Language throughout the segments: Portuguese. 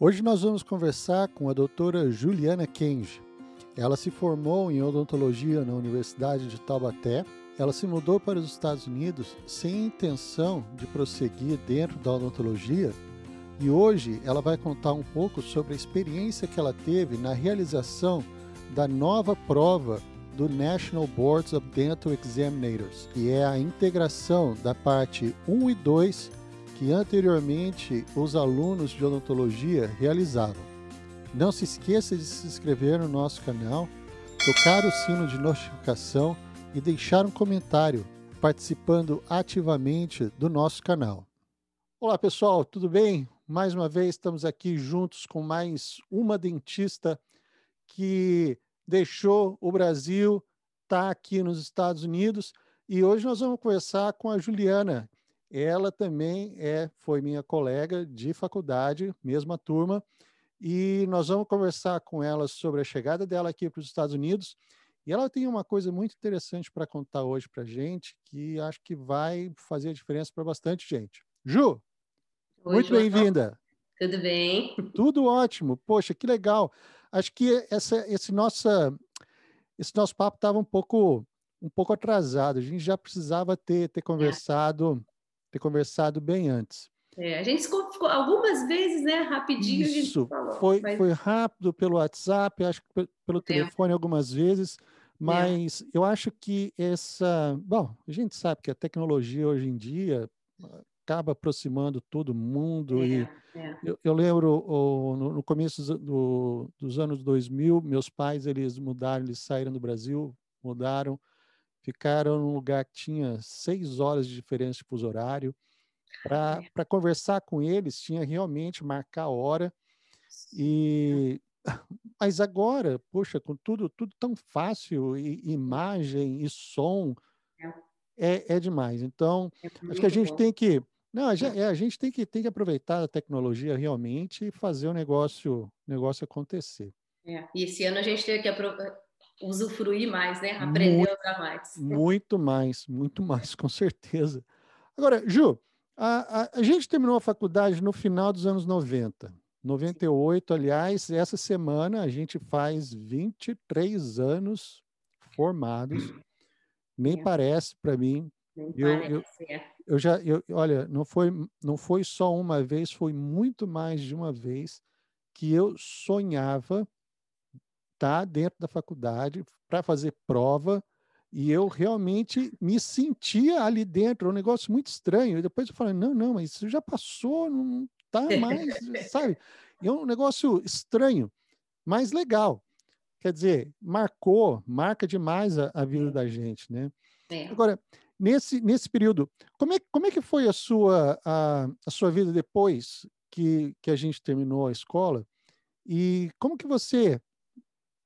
Hoje nós vamos conversar com a doutora Juliana Kenji. Ela se formou em odontologia na Universidade de Taubaté. Ela se mudou para os Estados Unidos sem intenção de prosseguir dentro da odontologia e hoje ela vai contar um pouco sobre a experiência que ela teve na realização da nova prova do National Boards of Dental Examinators, que é a integração da parte 1 e 2 que anteriormente os alunos de odontologia realizavam. Não se esqueça de se inscrever no nosso canal, tocar o sino de notificação e deixar um comentário participando ativamente do nosso canal. Olá pessoal, tudo bem? Mais uma vez estamos aqui juntos com mais uma dentista que deixou o Brasil, está aqui nos Estados Unidos e hoje nós vamos conversar com a Juliana, ela também é, foi minha colega de faculdade, mesma turma, e nós vamos conversar com ela sobre a chegada dela aqui para os Estados Unidos. E ela tem uma coisa muito interessante para contar hoje para a gente, que acho que vai fazer a diferença para bastante gente. Ju, Oi, muito bem-vinda. Tudo bem? Tudo ótimo. Poxa, que legal. Acho que essa, esse, nossa, esse nosso papo estava um pouco, um pouco atrasado. A gente já precisava ter, ter é. conversado ter conversado bem antes. É, a gente ficou, algumas vezes, né? Rapidinho Isso, falou, foi, mas... foi rápido pelo WhatsApp, acho que pelo é. telefone algumas vezes, é. mas é. eu acho que essa. Bom, a gente sabe que a tecnologia hoje em dia acaba aproximando todo mundo. e é, eu, eu, lembro no, no, começo do, dos anos 2000, meus pais eles mudaram, eles saíram do Brasil, mudaram ficaram num lugar que tinha seis horas de diferença de fuso horário. Para é. conversar com eles, tinha realmente marcar a hora. E mas agora, poxa, com tudo tudo tão fácil, e, imagem e som, é, é demais. Então, é acho que a gente bom. tem que não, a gente, é, a gente tem que tem que aproveitar a tecnologia realmente e fazer o negócio negócio acontecer. É. E esse ano a gente teve que usufruir mais, né? Aprender muito, a usar mais. Muito mais, muito mais, com certeza. Agora, Ju, a, a, a, gente terminou a faculdade no final dos anos 90. 98, aliás, essa semana a gente faz 23 anos formados. Nem é. parece para mim. Nem eu, parece, eu, é. eu já, eu, olha, não foi, não foi só uma vez, foi muito mais de uma vez que eu sonhava estar tá dentro da faculdade para fazer prova e eu realmente me sentia ali dentro, um negócio muito estranho. E depois eu falei, não, não, mas isso já passou, não está mais, sabe? E é um negócio estranho, mas legal. Quer dizer, marcou, marca demais a, a vida da gente, né? É. Agora, nesse, nesse período, como é, como é que foi a sua, a, a sua vida depois que, que a gente terminou a escola? E como que você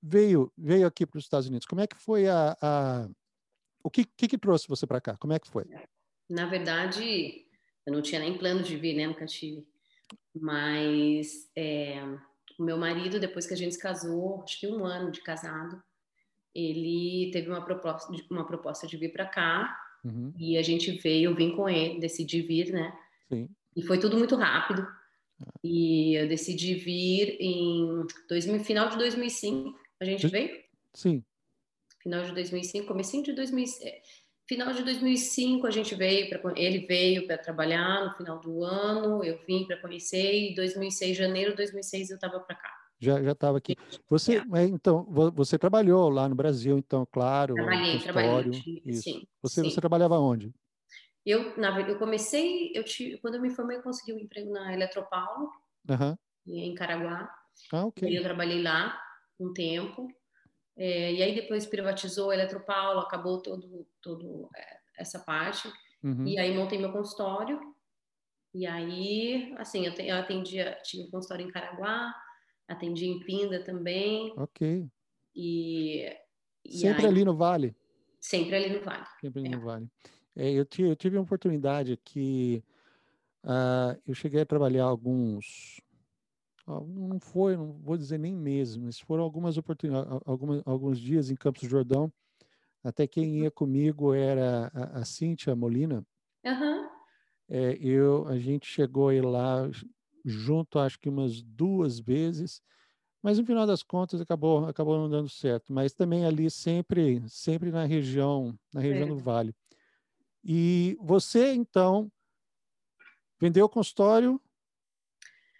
veio veio aqui para os Estados Unidos? Como é que foi a, a o que, que, que trouxe você para cá? Como é que foi? Na verdade, eu não tinha nem plano de vir, né? Nunca tive. Mas é, o meu marido, depois que a gente se casou, acho que um ano de casado, ele teve uma proposta, uma proposta de vir para cá uhum. e a gente veio, eu vim com ele, decidi vir, né? Sim. E foi tudo muito rápido. Ah. E eu decidi vir em 2000, final de 2005 a gente veio? Sim. Final de 2005, comecinho de 2005. É, final de 2005 a gente veio para ele veio para trabalhar no final do ano, eu vim para conhecer e 2006 janeiro de 2006 eu estava para cá. Já já estava aqui. Você é. então você trabalhou lá no Brasil, então claro. Trabalhei, trabalhei. Sim, você sim. você trabalhava onde? Eu na eu comecei eu te, quando eu me formei eu consegui um emprego na Eletropaulo uhum. em Caraguá. Ah, ok. E eu trabalhei lá um tempo. É, e aí depois privatizou a Eletropaulo, acabou todo, todo é, essa parte. Uhum. E aí montei meu consultório. E aí, assim, eu, te, eu atendia, tive um consultório em Caraguá, atendi em Pinda também. Ok. E, e sempre aí, ali no Vale? Sempre ali no Vale. Sempre ali é. no Vale. É, eu, tive, eu tive a oportunidade que uh, eu cheguei a trabalhar alguns não foi, não vou dizer nem mesmo, mas foram algumas oportunidades, algumas, alguns dias em Campos do Jordão. Até quem ia comigo era a, a Cíntia Molina. Uhum. É, eu, a gente chegou aí lá, junto, acho que umas duas vezes, mas no final das contas acabou acabou não dando certo. Mas também ali sempre sempre na região na região do É. Vale. E você então vendeu o consultório,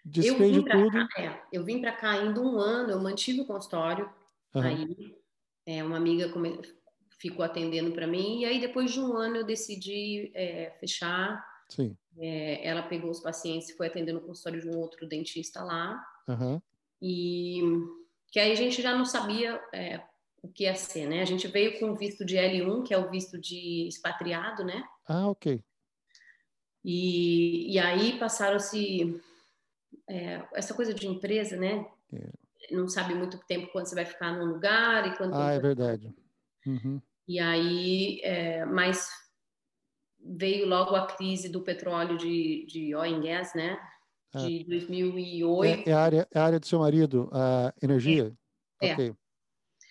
Eu desfez vim tudo. cá, é, eu vim para cá ainda um ano, eu mantive o consultório, Aham, aí é, uma amiga come- ficou atendendo para mim, e aí depois de um ano eu decidi é, fechar. sim. É, ela pegou os pacientes e foi atender no consultório de um outro dentista lá, Aham, e que aí a gente já não sabia é, o que ia ser, né? A gente veio com o visto de L1, que é o visto de expatriado, né? Ah, ok. E, e aí passaram-se é, essa coisa de empresa, né? É. Não sabe muito tempo quando você vai ficar num lugar e quanto Ah, é verdade. Uhum. E aí, é, mas veio logo a crise do petróleo de, de oil and gas, né? Ah. De 2008. É, é a área, é a área do seu marido, a energia? É. Ok.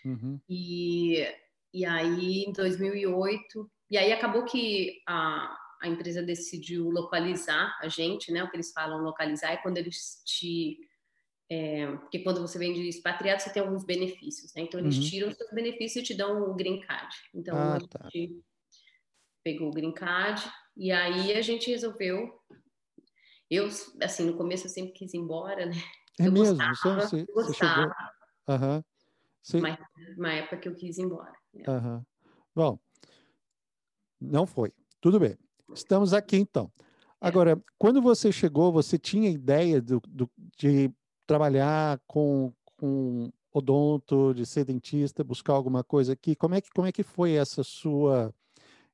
Uhum. E, e aí, em 2008, e aí acabou que a, a empresa decidiu localizar a gente, né? O que eles falam localizar é quando eles te. É, porque quando você vem de expatriado, você tem alguns benefícios, né? Então, eles Uhum. tiram os seus benefícios e te dão o green card. Então, Ah, a tá. gente pegou o green card e aí a gente resolveu. Eu, assim, no começo eu sempre quis ir embora, né? É Eu mesmo? gostava, Você, chegou. gostava. Você- Mas uma época que eu quis ir embora. né? Aham. Bom, não foi. Tudo bem. Estamos aqui então. É. Agora, quando você chegou, você tinha ideia do, do- de trabalhar com, com odonto, de ser dentista, buscar alguma coisa aqui? Como é que, como é que foi essa sua,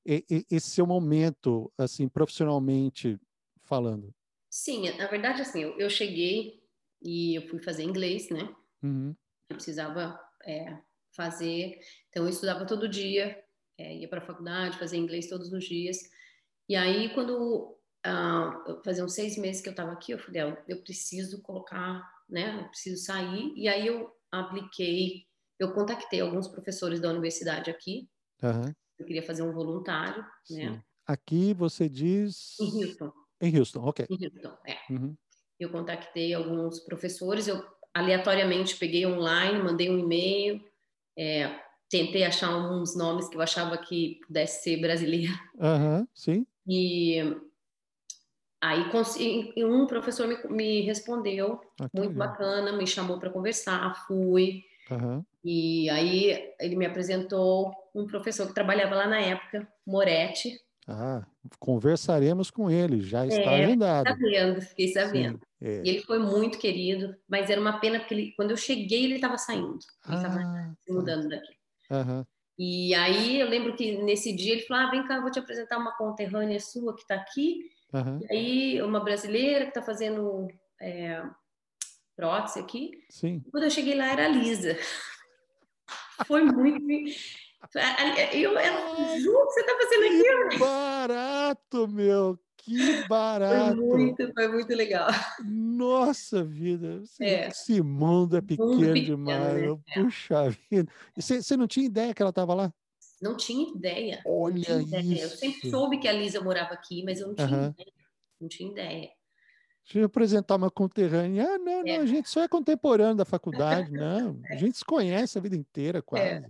esse seu momento, assim, profissionalmente falando? Sim, na verdade, assim, eu, eu cheguei e eu fui fazer inglês, né? Uhum. Eu precisava é, fazer, então eu estudava todo dia, é, ia para a faculdade, fazia inglês todos os dias. E aí, quando fazia uns seis meses que eu estava aqui, eu falei, "Ah, eu preciso colocar, né? Eu preciso sair. E aí eu apliquei, eu contactei alguns professores da universidade aqui. Aham. Eu queria fazer um voluntário, né? Sim. Aqui você diz. Em Houston, Em Houston, ok. em Houston, é. Uhum. eu contactei alguns professores, eu aleatoriamente peguei online, mandei um e-mail, é, tentei achar uns nomes que eu achava que pudesse ser brasileiro. Aham, sim. E aí um professor me, me respondeu, Ah, muito legal. bacana, me chamou para conversar, fui. Aham. E aí ele me apresentou um professor que trabalhava lá na época, Moretti. Ah, conversaremos com ele, já está É, agendado. Sabendo, fiquei sabendo. Sim, é. E ele foi muito querido, mas era uma pena porque ele, quando eu cheguei ele estava saindo, ele estava Ah, se tá. mudando daqui. Aham. E aí eu lembro que nesse dia ele falou: ah, vem cá, eu vou te apresentar uma conterrânea sua que está aqui. Aham. E aí uma brasileira que está fazendo é, prótese aqui. Sim. Quando eu cheguei lá era a Lisa. Foi muito. Eu, eu, Ai, Ju, o que você está fazendo aqui? que barato, meu! Que Foi barato! muito, foi muito legal. Nossa vida! Esse, É. esse mundo é pequeno, Mundo pequeno, demais. né? Puxa vida! Você não tinha ideia que ela estava lá? Não tinha ideia. não Olha tinha ideia. Eu sempre isso! soube que a Lisa morava aqui, mas eu não tinha Aham. ideia. Não tinha ideia. Deixa eu apresentar uma conterrânea. Ah, não, não, É. a gente só é contemporâneo da faculdade, não. A gente se conhece a vida É. inteira, quase.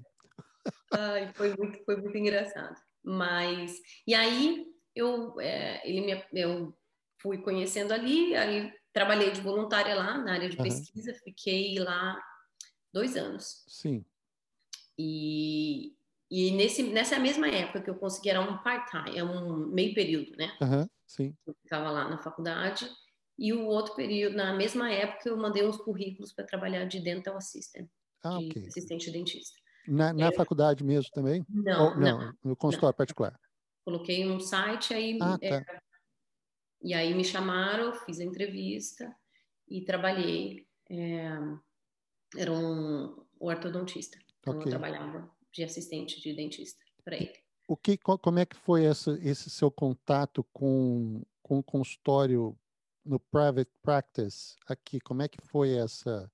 Ai, foi muito, foi muito engraçado. Mas e aí eu, é, ele me, eu fui conhecendo ali, aí trabalhei de voluntária lá na área de Aham. pesquisa, fiquei lá dois anos. Sim. E, e nesse, nessa mesma época que eu consegui era um part-time, é um meio período, né? Aham, sim. Eu ficava lá na faculdade. E o outro período, na mesma época, eu mandei uns currículos para trabalhar de dental assistant, Ah, de ok. assistente dentista. Na, na faculdade mesmo também? Não, Ou, não, não, no consultório particular. Coloquei um site aí Ah, é, tá. e aí me chamaram, fiz a entrevista e trabalhei. é, era um ortodontista, então Ok. eu trabalhava de assistente de dentista para ele. O que, co- como é que foi essa, esse seu contato com, com o consultório no private practice aqui? Como é que foi essa,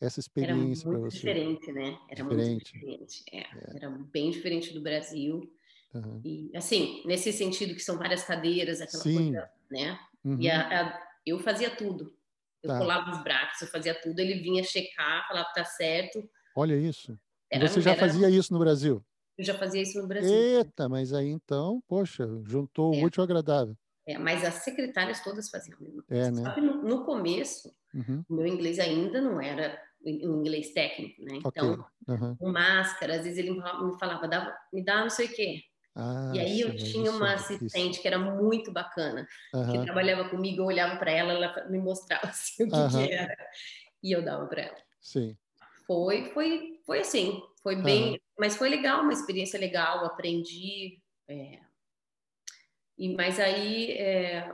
essa experiência para muito você? diferente, né? Era Diferente. muito diferente. É, Era bem diferente do Brasil. Aham. E assim, nesse sentido que são várias cadeiras, aquela Sim. coisa, né? Uhum. E a- a- eu fazia tudo. Eu Tá. colava os braços, eu fazia tudo, ele vinha checar, falava tá certo. Olha isso. Era- você já era- fazia isso no Brasil? Eu já fazia isso no Brasil. Eita, mas aí então, poxa, juntou o É. útil ao agradável. É, mas as secretárias todas faziam a mesma É, coisa. né? Só que no, no começo, Uhum, o meu inglês ainda não era um inglês técnico, né? Então, Aham. com máscara, às vezes ele me falava, me falava, "Dá- me dá não sei o quê. Ah, e aí eu tinha uma é difícil. assistente que era muito bacana, que trabalhava comigo, eu olhava para ela, ela me mostrava assim, o que, que era, e eu dava para ela. Sim. Foi, foi, foi assim, foi bem, mas foi legal, uma experiência legal, aprendi. é. e mas aí, é,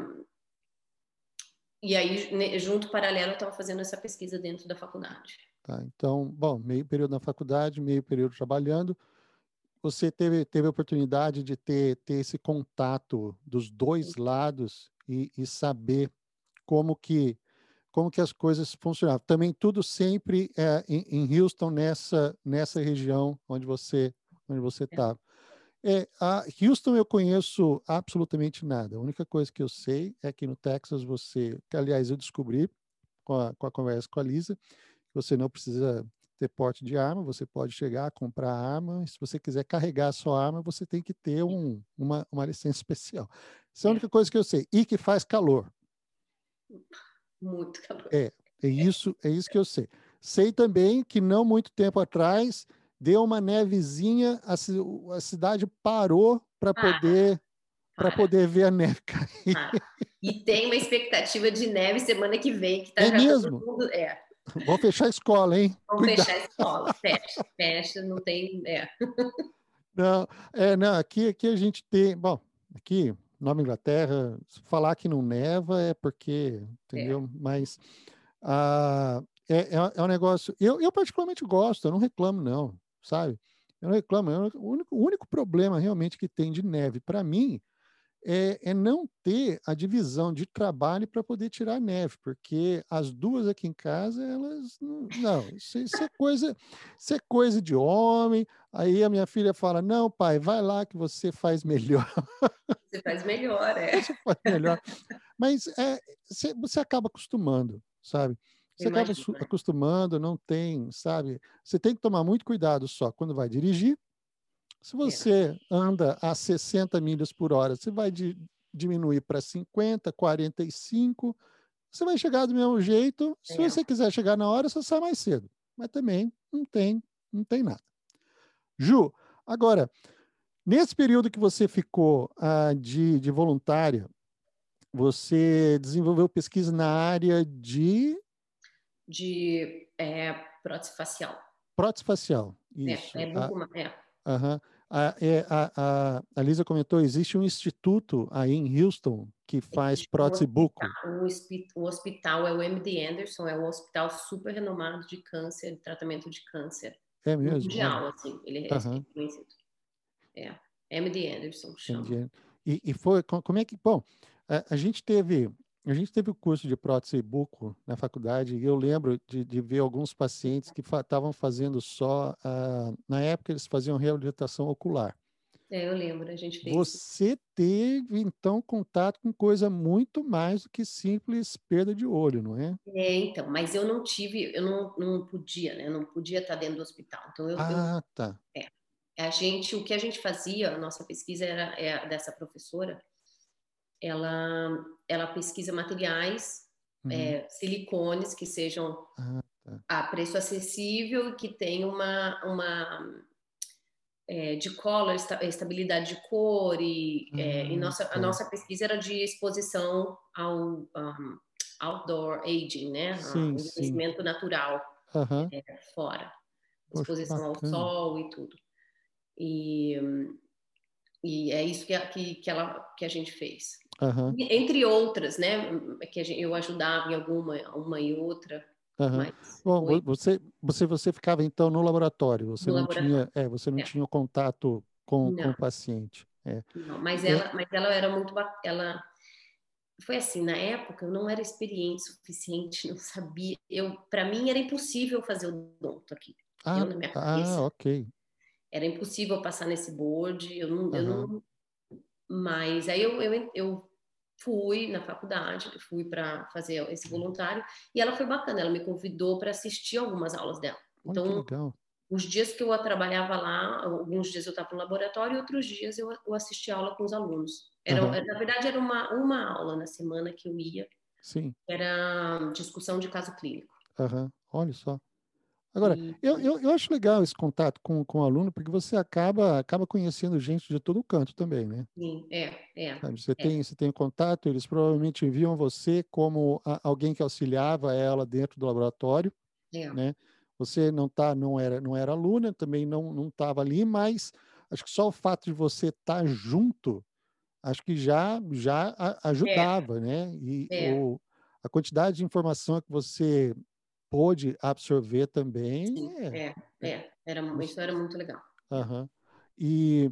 e aí ne- junto paralelo eu estava fazendo essa pesquisa dentro da faculdade. Tá, então, bom, meio período na faculdade, meio período trabalhando. Você teve, teve a oportunidade de ter, ter esse contato dos dois lados e, e saber como que, como que as coisas funcionavam. Também tudo sempre é, em, em Houston, nessa, nessa região onde você onde você estava. É, a Houston eu conheço absolutamente nada. A única coisa que eu sei é que no Texas você, que aliás eu descobri com a, com a conversa com a Lisa, você não precisa ter porte de arma, você pode chegar, comprar arma, se você quiser carregar a sua arma, você tem que ter um, uma, uma licença especial. Essa é a única coisa que eu sei. E que faz calor. Muito calor. É isso, é isso que eu sei. Sei também que não muito tempo atrás deu uma nevezinha, a, a cidade parou para Para, poder para poder ver a neve cair. para. E tem uma expectativa de neve semana que vem, que tá É já mesmo? todo mundo. É, Vou fechar a escola, hein? vamos Cuidado. fechar a escola, fecha, fecha, não tem. É, Não, é, não, aqui, aqui a gente tem, bom, aqui, Nova Inglaterra, falar que não neva é porque, entendeu? Mas ah, é, é, é um negócio, eu, eu particularmente gosto, eu não reclamo não, sabe? Eu não reclamo, eu- o único, o único problema realmente que tem de neve, para mim, é, é não ter a divisão de trabalho para poder tirar a neve, porque as duas aqui em casa, elas não, não isso, isso é coisa, isso é coisa de homem. Aí a minha filha fala: "Não, pai, vai lá que você faz melhor, você faz melhor, é. você faz melhor". Mas é, você, você acaba acostumando, sabe? Você acaba Imagino, su- né? acostumando, não tem, sabe? Você tem que tomar muito cuidado só quando vai dirigir. Se você anda a 60 milhas por hora, você vai di- diminuir para 50, 45, você vai chegar do mesmo jeito. Se É. você quiser chegar na hora, você sai mais cedo. Mas também não tem, não tem nada. Ju, agora, nesse período que você ficou ah, de, de voluntária, você desenvolveu pesquisa na área de De é, prótese facial. prótese facial. É, Isso. é, Ah, bucoma- é. Aham. A, é, a, a, a Lisa comentou, existe um instituto aí em Houston que faz prótese buco. O, o hospital é o MD Anderson, é um hospital super renomado de câncer, de tratamento de câncer É mesmo? mundial, assim, ele é Aham. reconhecido. É, MD Anderson chama. Entendi. E, e foi, co- como é que, bom, a gente teve, a gente teve o curso de prótese buco na faculdade e eu lembro de, de ver alguns pacientes que estavam fazendo só, ah, na época eles faziam reabilitação ocular. É, eu lembro, a gente fez. Você teve, então, contato com coisa muito mais do que simples perda de olho, não é? É, então, mas eu não tive, eu não, não podia, né? Eu não podia estar dentro do hospital. Então, eu, eu- Ah, tá. a gente, o que a gente fazia, a nossa pesquisa era é, dessa professora, ela, ela pesquisa materiais, Uhum. é, silicones que sejam Ah, tá. a preço acessível e que tenham uma, uma é, de color, esta- estabilidade de cor e, é, e Ah, nossa, tá. a nossa pesquisa era de exposição ao um, outdoor aging, né? Sim, Ao envelhecimento natural Aham. fora, Poxa, exposição ao bacana. sol e tudo. E, e é isso que que, que, ela, que a gente fez. E, Entre outras, né? Que a gente, eu ajudava em alguma uma e outra, aham. mas Bom, foi- vo- você, você, você ficava então no laboratório, você No não laboratório. tinha, é, você não É. tinha contato com, com Não. o paciente. É. Não, mas É. ela, mas ela era muito, ela foi assim, na época eu não era experiente suficiente, não sabia. Eu, para mim era impossível fazer o odonto aqui. Ah, eu cabeça ah, ok. era impossível passar nesse board, eu não, eu não mas aí eu, eu, eu fui na faculdade, fui para fazer esse voluntário e ela foi bacana, ela me convidou para assistir algumas aulas dela. Então, os dias que eu trabalhava lá, alguns dias eu estava no laboratório, outros dias eu, eu assistia aula com os alunos. Era, uhum. Na verdade, era uma, uma aula na semana que eu ia. Sim. Era discussão de caso clínico. Uhum. Olha só. Agora, e... eu, eu, eu, acho legal esse contato com, com o aluno, porque você acaba, acaba conhecendo gente de todo canto também, né? Sim, é, é. Você, é. Tem, você tem contato, eles provavelmente enviam você como a, alguém que auxiliava ela dentro do laboratório, é. né? Você não tá, não era, não era aluna, também não não estava ali, mas acho que só o fato de você estar tá junto, acho que já já é. ajudava, é. né? E é. o, a quantidade de informação que você pôde absorver também. Sim, é, é, é. Era, isso era muito legal. Uhum. E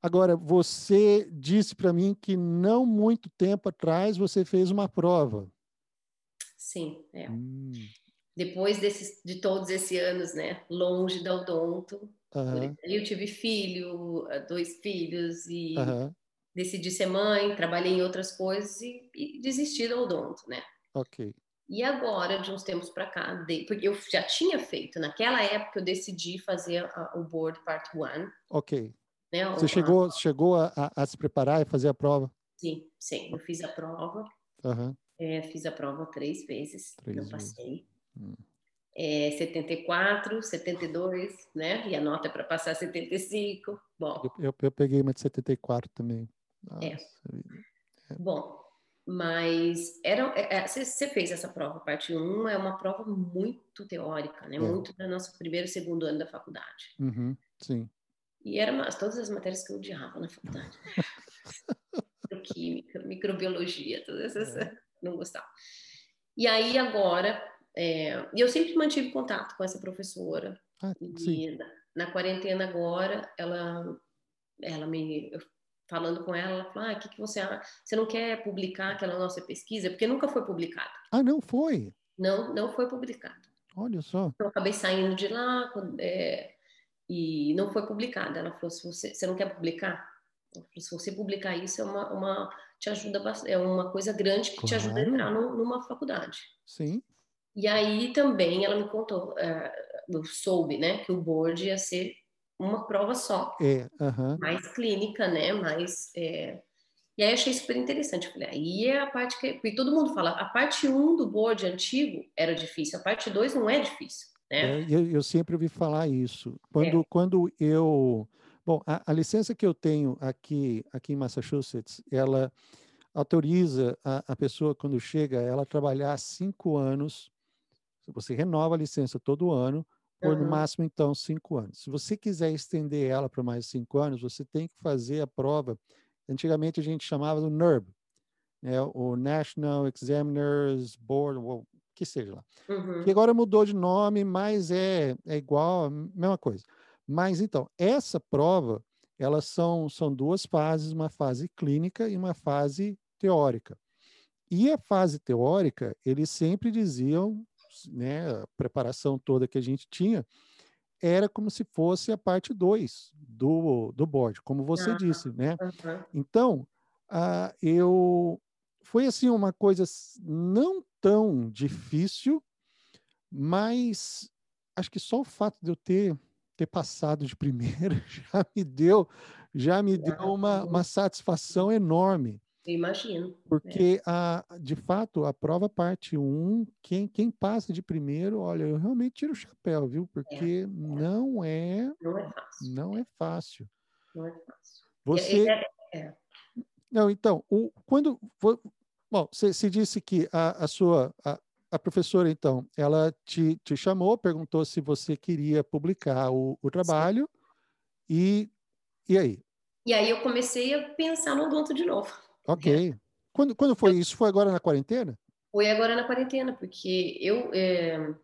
agora, você disse para mim que não muito tempo atrás você fez uma prova. Sim, é. Hum. Depois desses, de todos esses anos, né, longe da odonto, uhum. eu tive filho, dois filhos e uhum. decidi ser mãe, trabalhei em outras coisas e, e desisti da odonto, né? Ok. E agora, de uns tempos para cá, porque eu já tinha feito, naquela época eu decidi fazer a, o Board Part 1. Ok. Né, Você chegou, chegou a, a, a, se preparar e fazer a prova? Sim, sim. Eu fiz a prova. Uhum. É, fiz a prova três vezes, três não passei. Hum. É, 74, 72, né? E a nota é para passar 75. Bom. Eu, eu, eu, peguei uma de 74 também. É. Nossa, é. Bom, mas era você é, é, fez essa prova parte 1 é uma prova muito teórica né? É. muito da nosso primeiro e segundo ano da faculdade. Uhum, sim. E eram todas as matérias que eu odiava na faculdade. Química microbiologia todas essas é. não gostava. E aí agora é, eu sempre mantive contato com essa professora. Ah, na, na, quarentena agora ela ela me eu falando com ela, ela falou: ah, o que, que você Você não quer publicar aquela nossa pesquisa? Porque nunca foi publicado. Ah, não foi? Não, não foi publicado. Olha só. Então, eu acabei saindo de lá é, e não foi publicada. Ela falou: se você, você não quer publicar? Se você publicar isso, é uma, uma te ajuda é uma coisa grande que claro. te ajuda a entrar no, numa faculdade. Sim. E aí também ela me contou, uh, eu soube, né, que o board ia ser uma prova só. É, Mais clínica, né? Mais. É... E aí achei super interessante. Eu falei, aí é a parte que. Porque todo mundo fala, a parte 1 do board antigo era difícil, a parte 2 não é difícil. Né? É, eu, eu, sempre ouvi falar isso. Quando, é. quando eu. Bom, a, a, licença que eu tenho aqui, aqui em Massachusetts, ela autoriza a, a pessoa, quando chega, ela trabalhar cinco anos. Você renova a licença todo ano, por uhum. no máximo, então, cinco anos. Se você quiser estender ela para mais cinco anos, você tem que fazer a prova. Antigamente a gente chamava do NERB, né? o National Examiners Board, o que seja lá. Uhum. Que agora mudou de nome, mas é, é igual, mesma coisa. Mas então, essa prova, elas são, são duas fases, uma fase clínica e uma fase teórica. E a fase teórica, eles sempre diziam né, a preparação toda que a gente tinha, era como se fosse a parte 2 do, do board, como você uhum. disse, né? Uhum. Então, uh, eu foi assim uma coisa não tão difícil, mas acho que só o fato de eu ter ter passado de primeira já me deu já me deu uma, uma satisfação enorme Imagino. Porque, é. a, de fato, a prova parte 1, quem, quem passa de primeiro, olha, eu realmente tiro o chapéu, viu? Porque é, é. não é. Não é fácil. Não é fácil. Não é fácil. Você. É, é, não, então, o, quando. Bom, você, você disse que a, a sua. A, a professora, então, ela te, te chamou, perguntou se você queria publicar o, o trabalho, e, e aí? E aí eu comecei a pensar no odonto de novo. Ok. Quando, quando foi isso? Foi agora na quarentena? Foi agora na quarentena, porque eu, é,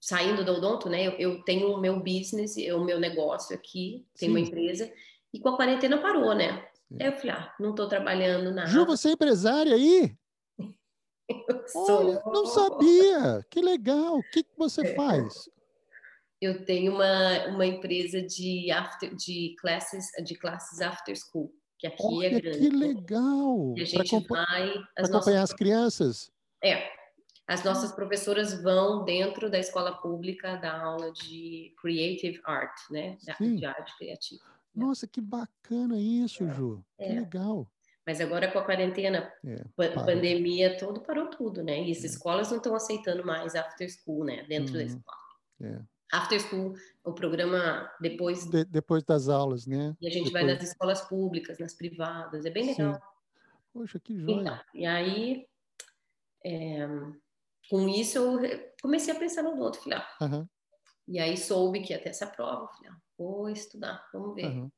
saindo do odonto, né, eu, eu, tenho o meu business, o meu negócio aqui, tenho Sim. uma empresa, e com a quarentena parou, né? Sim. Aí eu falei, ah, não estou trabalhando nada. Ju, você é empresária aí? eu sou. Olha, não sabia. Que legal. O que, que você é. faz? Eu tenho uma, uma empresa de after, de classes de classes after school. Que aqui Olha, é grande. que legal! E a gente vai. As acompanhar nossas, as crianças. é, as nossas professoras vão dentro da escola pública dar aula de creative art, né? Sim. De arte criativa. Nossa, que bacana isso, Ju. Que É. legal. Mas agora com a quarentena, É, pandemia, tudo parou tudo, né? E as É. escolas não estão aceitando mais after school, né? Dentro da Uhum. escola. É. After school, o programa depois De- depois das aulas, né? e a gente vai Depois- nas escolas públicas, nas privadas, é bem Sim. legal. Poxa, que Então, joia. e aí, é, com isso eu comecei a pensar no outro, falei, ah, Aham, e aí soube que ia ter essa prova, falei, ah, vou estudar, vamos ver. aham.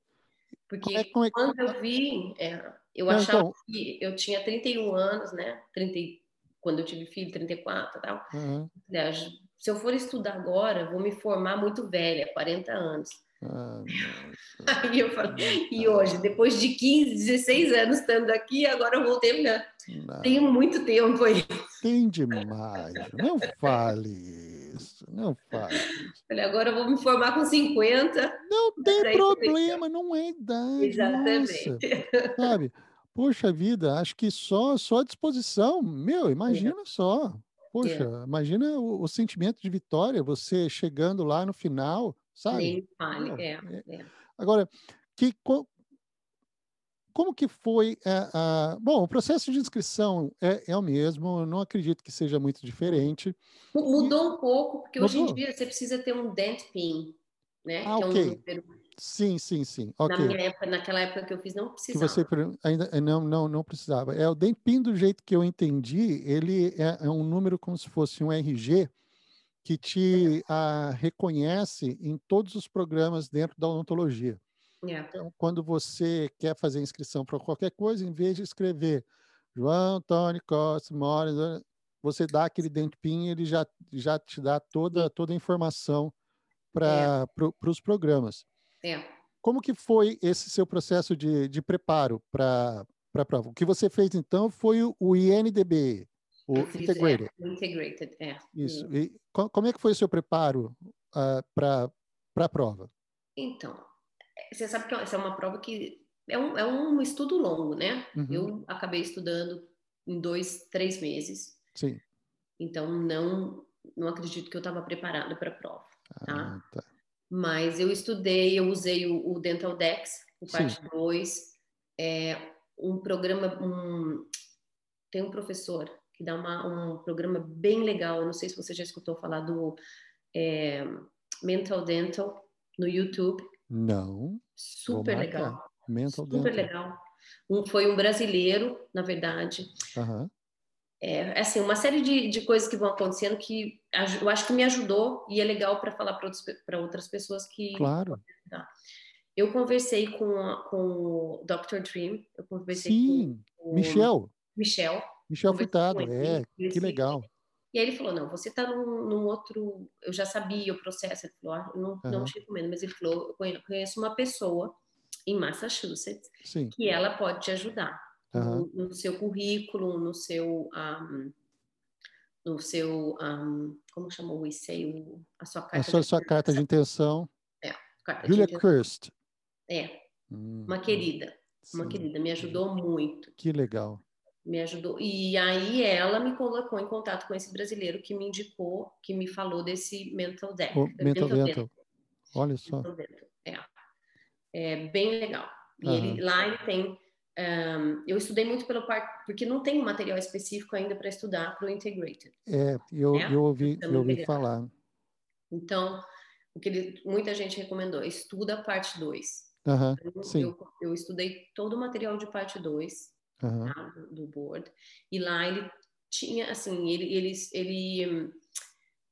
Porque é- é- quando eu vi, é, eu Não, achava então- que eu tinha 31 anos, né? 30, e- quando eu tive filho, 34 e tal. Falei, ah, se eu for estudar agora, vou me formar muito velha, 40 anos. Ah. Aí eu falei, e hoje, depois de 15, 16 anos estando aqui, agora eu voltei, né? não. Tenho muito tempo aí. Tem demais. Não fale isso. Não fale isso. Falei, agora eu vou me formar com 50. Não tem problema, não é idade. Exatamente. Nossa, sabe? Poxa vida, acho que só, só disposição. Meu, imagina só. Poxa, imagina o, o sentimento de vitória, você chegando lá no final, sabe? Nem. Meu, É, é- é. Agora, que, co- como que foi a, a- Bom, o processo de inscrição é, é o mesmo, não acredito que seja muito diferente. Mu- Mudou um pouco, porque hoje em Mudou? dia você precisa ter um dent pin, né? Ah, que é um número. Sim, sim, sim. Na Ok. minha época, naquela época que eu fiz, não Que precisava. você per- ainda eh, não, não, não precisava. É o DEMPIN, do jeito que eu entendi, ele é, é um número como se fosse um RG que te ah, reconhece em todos os programas dentro da odontologia. É. Então, quando você quer fazer inscrição para qualquer coisa, em vez de escrever João Antônio Costa Mores, eh, você dá aquele DEMPIN, ele já, já te dá toda, toda a informação para pro, os programas. É. Como que foi esse seu processo de, de preparo para a prova? O que você fez, então, foi o, o INDB, o Eu fiz, Integrated. É, integrated, é. Isso. E co- como é que foi o seu preparo para a prova? Então, você sabe que essa é uma prova que é um, é um estudo longo, né? Uhum. Eu acabei estudando em dois, três meses. Sim. Então, não, não acredito que eu estava preparada para a prova. Ah, tá. Mas eu estudei, eu usei o, o Dental Dex, o parte 2. É um programa, um, tem um professor que dá uma, um programa bem legal. Eu não sei se você já escutou falar do é, Mental Dental no YouTube. Não. Super legal. Mental Super dental. legal. Um, foi um brasileiro, na verdade. Aham. É, assim, uma série de, de coisas que vão acontecendo que eu acho que me ajudou e é legal para falar para outras pessoas que Claro. Eu conversei com, a- com o Dr. Dream, eu conversei Sim. com o Michel. Michel, Michel Furtado. É, que legal. e aí ele falou, não, você está num, num outro, eu já sabia o processo, ele falou, ah, eu não, não Aham. te recomendo, mas ele falou, eu conhe- conheço uma pessoa em Massachusetts Sim. que ela pode te ajudar Aham. no, no seu currículo, no seu, um, no seu, um, como chamou o ICEI, a sua carta A sua, de sua carta de intenção. carta de Julia intenção. Kirst. É, Hum, uma querida, uma sim. querida, me ajudou muito. Que legal. me ajudou. E aí ela me colocou em contato com esse brasileiro que me indicou, que me falou desse mental deck. Mental Dental. Olha só. Mental É. É bem legal. E ele, lá ele tem. Ahn, eu estudei muito pelo parte, porque não tem material específico ainda para estudar para o Integrated. É, eu, É? eu ouvi, Também eu ouvi falar. Então, o que ele- muita gente recomendou, estuda a parte 2. Aham, Eu, sim. eu, eu estudei todo o material de parte 2 aham, tá, do, board. E lá ele tinha, assim, ele, ele, ele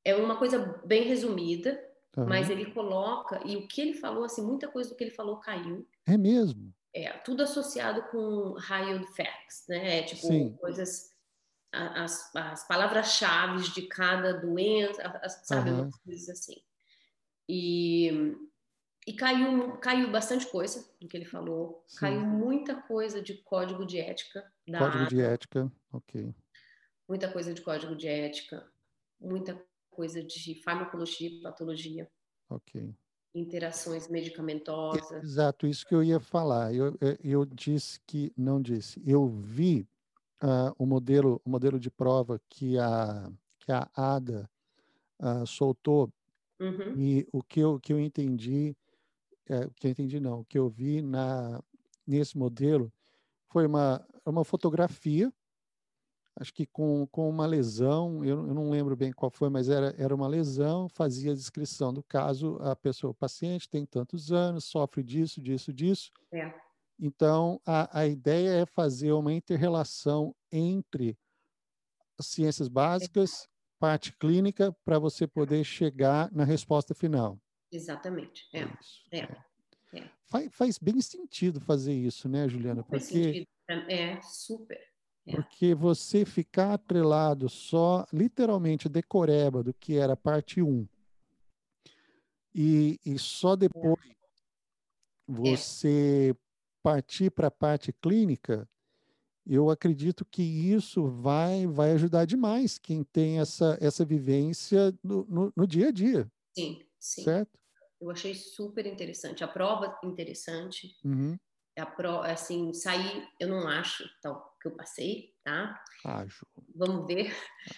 é uma coisa bem resumida, mas ele coloca, e o que ele falou, assim, muita coisa do que ele falou caiu. É mesmo. É, tudo associado com high facts, né? É, tipo, Sim. coisas, as, as palavras-chave de cada doença, sabe? Umas coisas assim. E, e caiu, caiu bastante coisa do que ele falou, Sim. caiu muita coisa de código de ética da Código de ética. Ok. muita coisa de código de ética, muita coisa de farmacologia e patologia. Ok. Interações medicamentosas. Exato, isso que eu ia falar. Eu, eu, disse que, não disse, eu vi uh, o, modelo, o modelo de prova que a, que a ADA uh, soltou Uhum. e o que eu, que eu entendi, é, o que eu entendi não, o que eu vi na, nesse modelo foi uma, uma fotografia acho que com, com uma lesão, eu, eu, não lembro bem qual foi, mas era, era uma lesão, fazia a descrição do caso, a pessoa, o paciente tem tantos anos, sofre disso, disso, disso. É. Então, a, a ideia é fazer uma interrelação entre as ciências básicas, parte clínica, para você poder chegar na resposta final. Exatamente. É. Isso, é. é. é. Faz, faz bem sentido fazer isso, né, Juliana? Faz Porque sentido. É, super. É. Porque você ficar atrelado só, literalmente, decoreba do que era parte 1, e, e só depois É. você partir para a parte clínica, eu acredito que isso vai, vai ajudar demais quem tem essa, essa vivência no, no, no dia a dia, Sim, sim. certo? Eu achei super interessante. A prova interessante. Uhum. Pro, assim, sair, eu não acho tal que eu passei, tá? Acho, Vamos ver.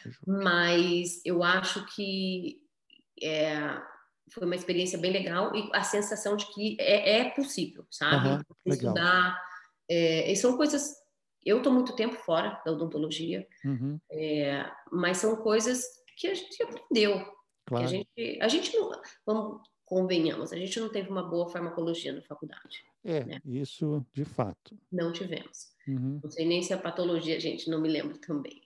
acho. Mas eu acho que é, foi uma experiência bem legal e a sensação de que é, é possível, sabe? Legal. Estudar. É, e são coisas. Eu estou muito tempo fora da odontologia, Uhum, é, mas são coisas que a gente aprendeu. Claro. a gente, a gente não, vamos convenhamos, a gente não teve uma boa farmacologia na faculdade, É, né? isso de fato. não tivemos. Uhum. Não sei nem se a patologia, gente, não me lembro também.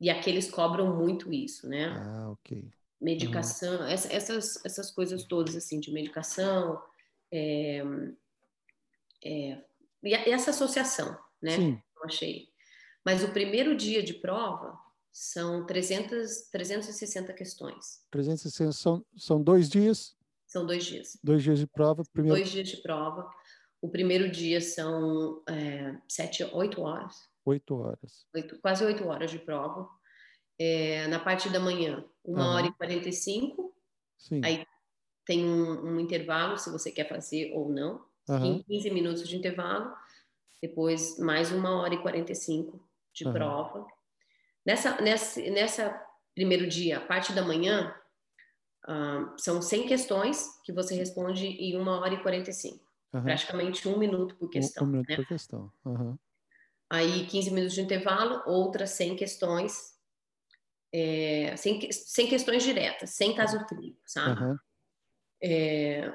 E aqueles cobram muito isso, né? Ah, ok. Medicação, essa- essas, essas coisas todas, assim, de medicação, é, é, e e essa associação, né? Sim, Eu achei. Mas o primeiro dia de prova são 300, 360 questões. 360 são, são dois dias, São dois dias. dois dias de prova. Primeiro, Dois dias de prova. O primeiro dia são é, sete, oito horas. oito horas. oito- quase oito horas de prova. É, na parte da manhã, uma Aham. hora e 45. Sim. Aí tem um, um intervalo, se você quer fazer ou não. Em 15 minutos de intervalo. Depois, mais uma hora e 45 de Aham. prova. Nessa, nessa, nessa primeiro dia, a parte da manhã, ah, são 100 questões que você responde em uma hora e 45. Aham. Praticamente um minuto por Um- questão. Um, minuto né? por questão. Aham. Aí 15 minutos de intervalo, outras 100 questões, é, 100, que- 100 questões diretas, sem caso clínico, sabe? Aham. É,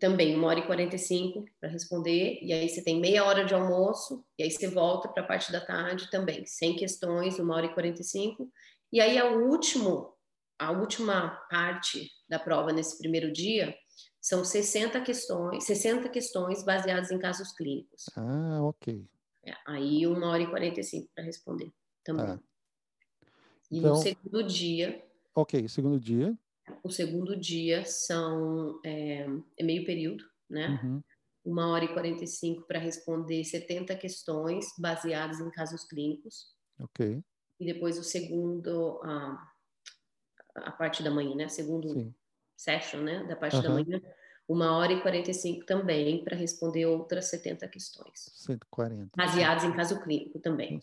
também uma hora e 45 para responder, e aí você tem meia hora de almoço, e aí você volta para a parte da tarde também, 100 questões, uma hora e 45, e aí a, último, a última parte da prova nesse primeiro dia são 60 questões, 60 questões baseadas em casos clínicos. Ah, ok. É, aí uma hora e 45 para responder também. Tá. E Então- no segundo dia, Ok, segundo dia. o segundo dia são é, é meio período, né? Uhum. Uma hora e 45 para responder 70 questões baseadas em casos clínicos. Ok, E depois o segundo, a, a parte da manhã, né? Segundo sim. Session, né? Da parte da Aham. manhã, uma hora e 45 também para responder outras 70 questões. 140. Baseadas em caso clínico também.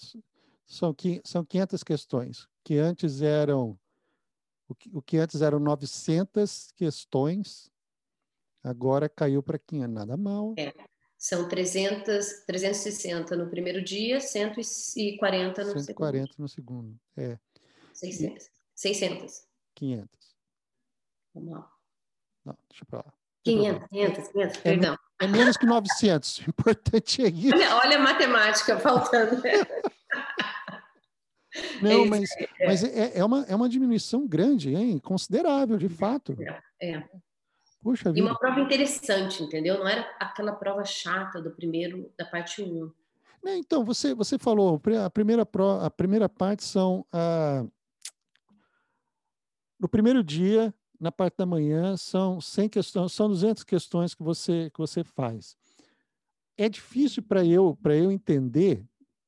São, são 500 questões, que antes eram o que, o que antes eram 900 questões, agora caiu para 500. Nada mal. É. São 300, 360 no primeiro dia, 140 no 140 no segundo. É, segundo. 600. 600. 500. Vamos lá. Não, deixa pra lá. Sem 500, problema. 500, 500, É perdão. É menos que 900. O importante é isso. Olha, olha a matemática faltando. Não, isso mas, mas é, é, uma, é uma diminuição grande, hein? Considerável, de fato. É. Puxa E vida. uma prova interessante, entendeu? Não era aquela prova chata do primeiro, da parte 1. Né, Então, você, você falou, a primeira, pro- a primeira parte são. ah, no primeiro dia, na parte da manhã, são 100 questões, são 200 questões que você, que você faz. É difícil para eu, para eu entender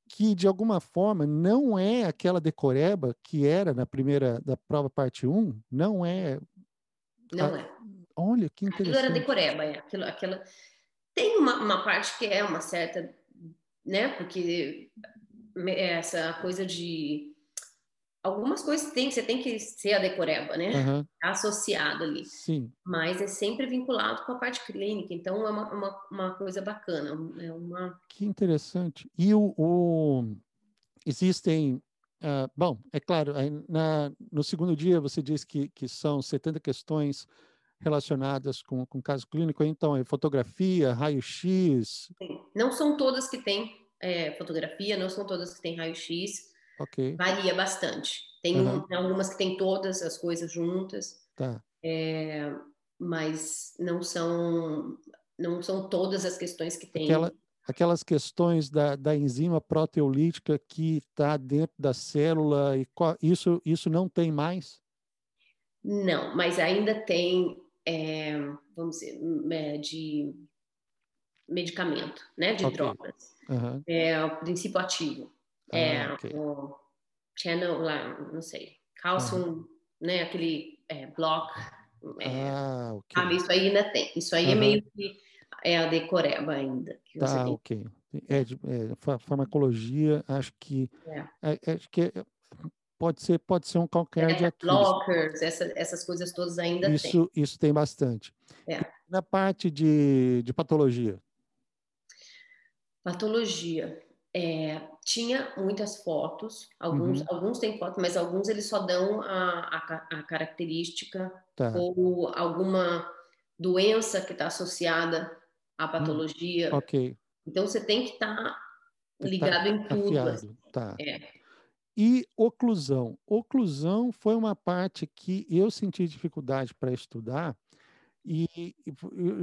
que, de alguma forma, não é aquela decoreba que era na primeira da prova parte 1, não é. Não é. Olha, que Aquilo interessante. era decoreba, é. Aquilo, aquela... Tem uma, uma parte que é uma certa, né? Porque essa coisa de algumas coisas tem, você tem que ser a decoreba, né? Aham, Associado ali. Sim. Mas é sempre vinculado com a parte clínica, então é uma, uma, uma coisa bacana. É uma... Que interessante. E o, o- existem, ah, bom, é claro, na, no segundo dia você diz que, que são 70 questões relacionadas com, com caso clínico, então é fotografia, raio-x, Não são todas que têm é, fotografia, não são todas que têm raio-x, ok, varia bastante. Tem, um- tem algumas que têm todas as coisas juntas, tá. é, mas não são, não são todas as questões que têm. Aquela, aquelas questões da, da enzima proteolítica que está dentro da célula, e isso, isso não tem mais? Não, mas ainda tem, é, vamos dizer, é, de medicamento, né, de Ok. drogas. Aham, É o princípio ativo. É Ah, ok. o channel lá, não sei, calcium, né, aquele é, block. é, Ah, ok. sabe, isso aí ainda tem. Isso aí é meio que é a decoreba ainda. Tá, tem. ok. É, de- é, fa- farmacologia, acho que É. é, acho que é- pode ser pode ser um calcanhar de É, Aquiles. blockers, essa- essas coisas todas ainda tem. Isso isso tem bastante. É. Na parte de, de patologia, Patologia. É, tinha muitas fotos, alguns, Uhum. alguns têm foto, mas alguns eles só dão a, a, a característica tá? ou alguma doença que está associada à patologia. Ok. Então você tem que estar Tem que tá ligado em tudo. assim. Afiado, tá. É. E oclusão. Oclusão foi uma parte que eu senti dificuldade para estudar e e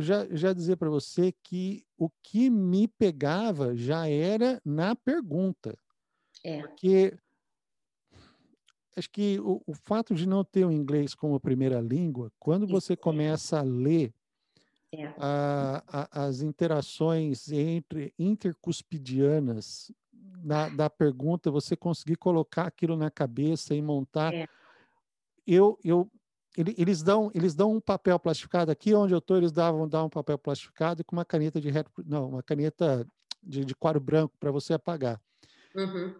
já, já dizer para você que o que me pegava já era na pergunta. É. Porque acho que o, o fato de não ter o inglês como primeira língua, quando você começa a ler É. a- a- as interações entre intercuspidianas na, da pergunta, você conseguir colocar aquilo na cabeça e montar. É. Eu, eu, ele- eles dão, eles dão um papel plastificado aqui onde eu estou, eles davam dar um papel plastificado com uma caneta de reto, não, uma caneta de, de quadro branco para você apagar Uhum.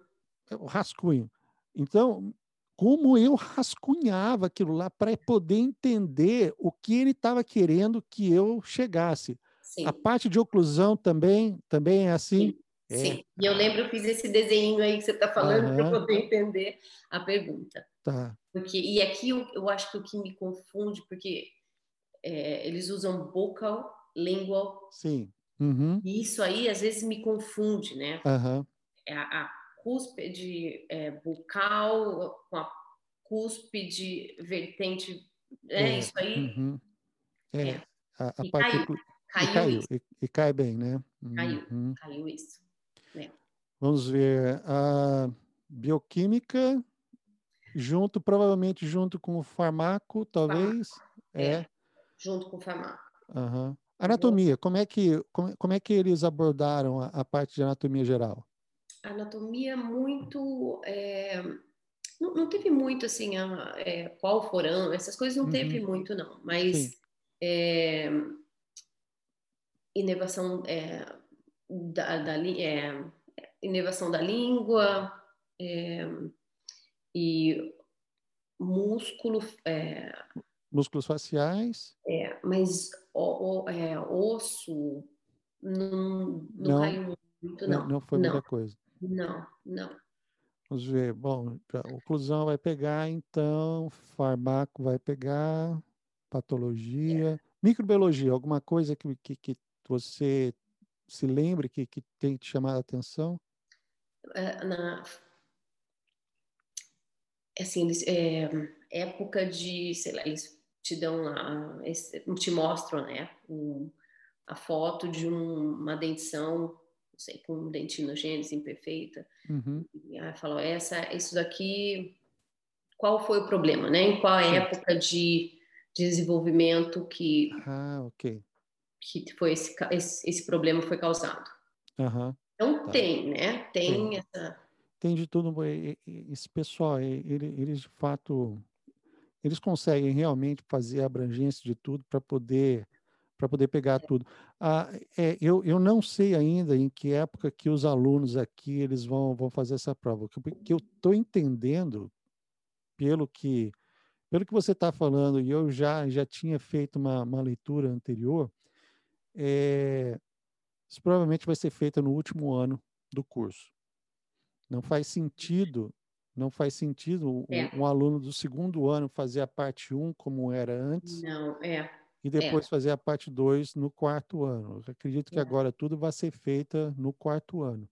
é o rascunho. Então, como eu rascunhava aquilo lá para poder entender o que ele estava querendo que eu chegasse. Sim. A parte de oclusão também, também é assim? É. Sim. E eu lembro, eu fiz esse desenho aí que você está falando para poder entender a pergunta. Tá. Porque, e aqui eu, eu acho que o que me confunde, porque é, eles usam vocal, lingual, Sim. Uhum. e isso aí às vezes me confunde, né? É a, a cúspide é, bucal com a cúspide vertente, é, É, isso aí Uhum. É. É. A, a E caiu. oclu- e caiu, caiu. E, e cai bem, né? Caiu. Uhum. caiu isso. Vamos ver. A bioquímica, junto, provavelmente junto com o farmaco, talvez. É. é. Junto com o farmaco. Aham. Anatomia, como é que como, como é que eles abordaram a, a parte de anatomia geral? Anatomia muito. é, não, não teve muito assim, a, é, qual forão, essas coisas não Uhum. teve muito, não. Mas é, inervação é, da, da, é, inervação da língua é, e músculo, é, Músculos faciais? é, mas o, o- é, osso não, não, Não. caiu muito, Não, não. não foi não, muita coisa. não, não. Vamos ver. Bom, oclusão vai pegar, então, farmaco vai pegar, patologia, microbiologia, alguma coisa que, que, que você se lembre que, que tem te chamado a atenção? É, na assim eles é, época de sei lá eles te dão lá te mostram né um- a foto de um- uma dentição não sei com dentinogênese imperfeita Uhum. e aí falou essa isso daqui qual foi o problema né em qual Sim. época de desenvolvimento que Ah, que foi esse esse, esse problema foi causado Aham. então Tá. tem né tem Tem. essa tem de tudo. Esse pessoal, ele- eles de fato, eles conseguem realmente fazer a abrangência de tudo para poder para poder pegar tudo. Ah, é, eu, eu não sei ainda em que época que os alunos aqui eles vão, vão fazer essa prova, porque eu estou entendendo pelo que pelo que você está falando e eu já já tinha feito uma, uma leitura anterior, é, isso provavelmente vai ser feito no último ano do curso. Não faz sentido não faz sentido é. um, um, aluno do segundo ano fazer a parte 1 como era antes. Não, é. E depois é. fazer a parte 2 no quarto ano. Eu acredito que é. agora tudo vai ser feita no quarto ano.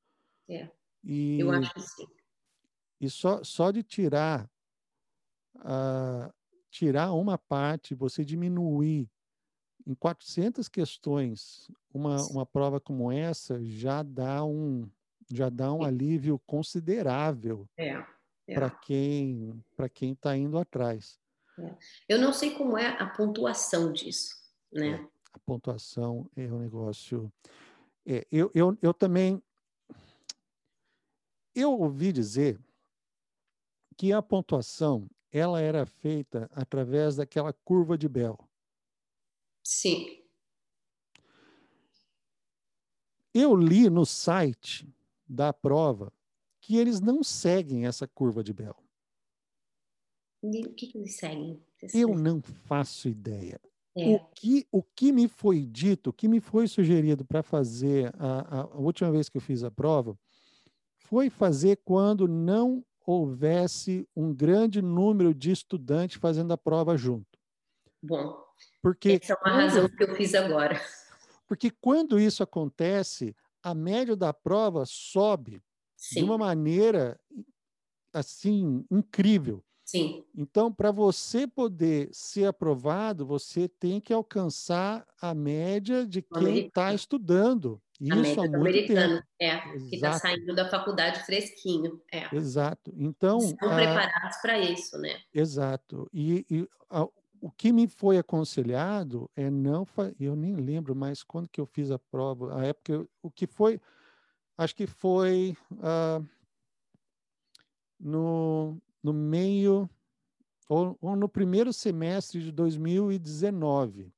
É. E, Eu acho que sim. E só, só de tirar, tirar uma parte, você diminuir em 400 questões uma, uma prova como essa, já dá um, já dá um alívio considerável. É é. para quem para quem está indo atrás. É. Eu não sei como é a pontuação disso, né? É, a pontuação é um negócio. É, eu, eu, eu também eu ouvi dizer que a pontuação ela era feita através daquela curva de Bell. Sim. Eu li no site da prova que eles não seguem essa curva de Bell. O que, que eles seguem? Eu não faço ideia. É. O, que, o que me foi dito, o que me foi sugerido para fazer a, a, última vez que eu fiz a prova, foi fazer quando não houvesse um grande número de estudantes fazendo a prova junto. Bom, porque essa é uma razão que eu fiz agora. Porque quando isso acontece, a média da prova sobe Sim. de uma maneira assim incrível. Sim. Então, para você poder ser aprovado, você tem que alcançar a média de quem está estudando. Isso a média há muito americano, tempo. é, que está saindo da faculdade fresquinho. É. Exato. Então. Estão a... preparados para isso, né? Exato. E, e a, o que me foi aconselhado é não. Eu nem lembro mais quando que eu fiz a prova. A época, o que foi acho que foi uh, no, no meio ou, ou, no primeiro semestre de 2019.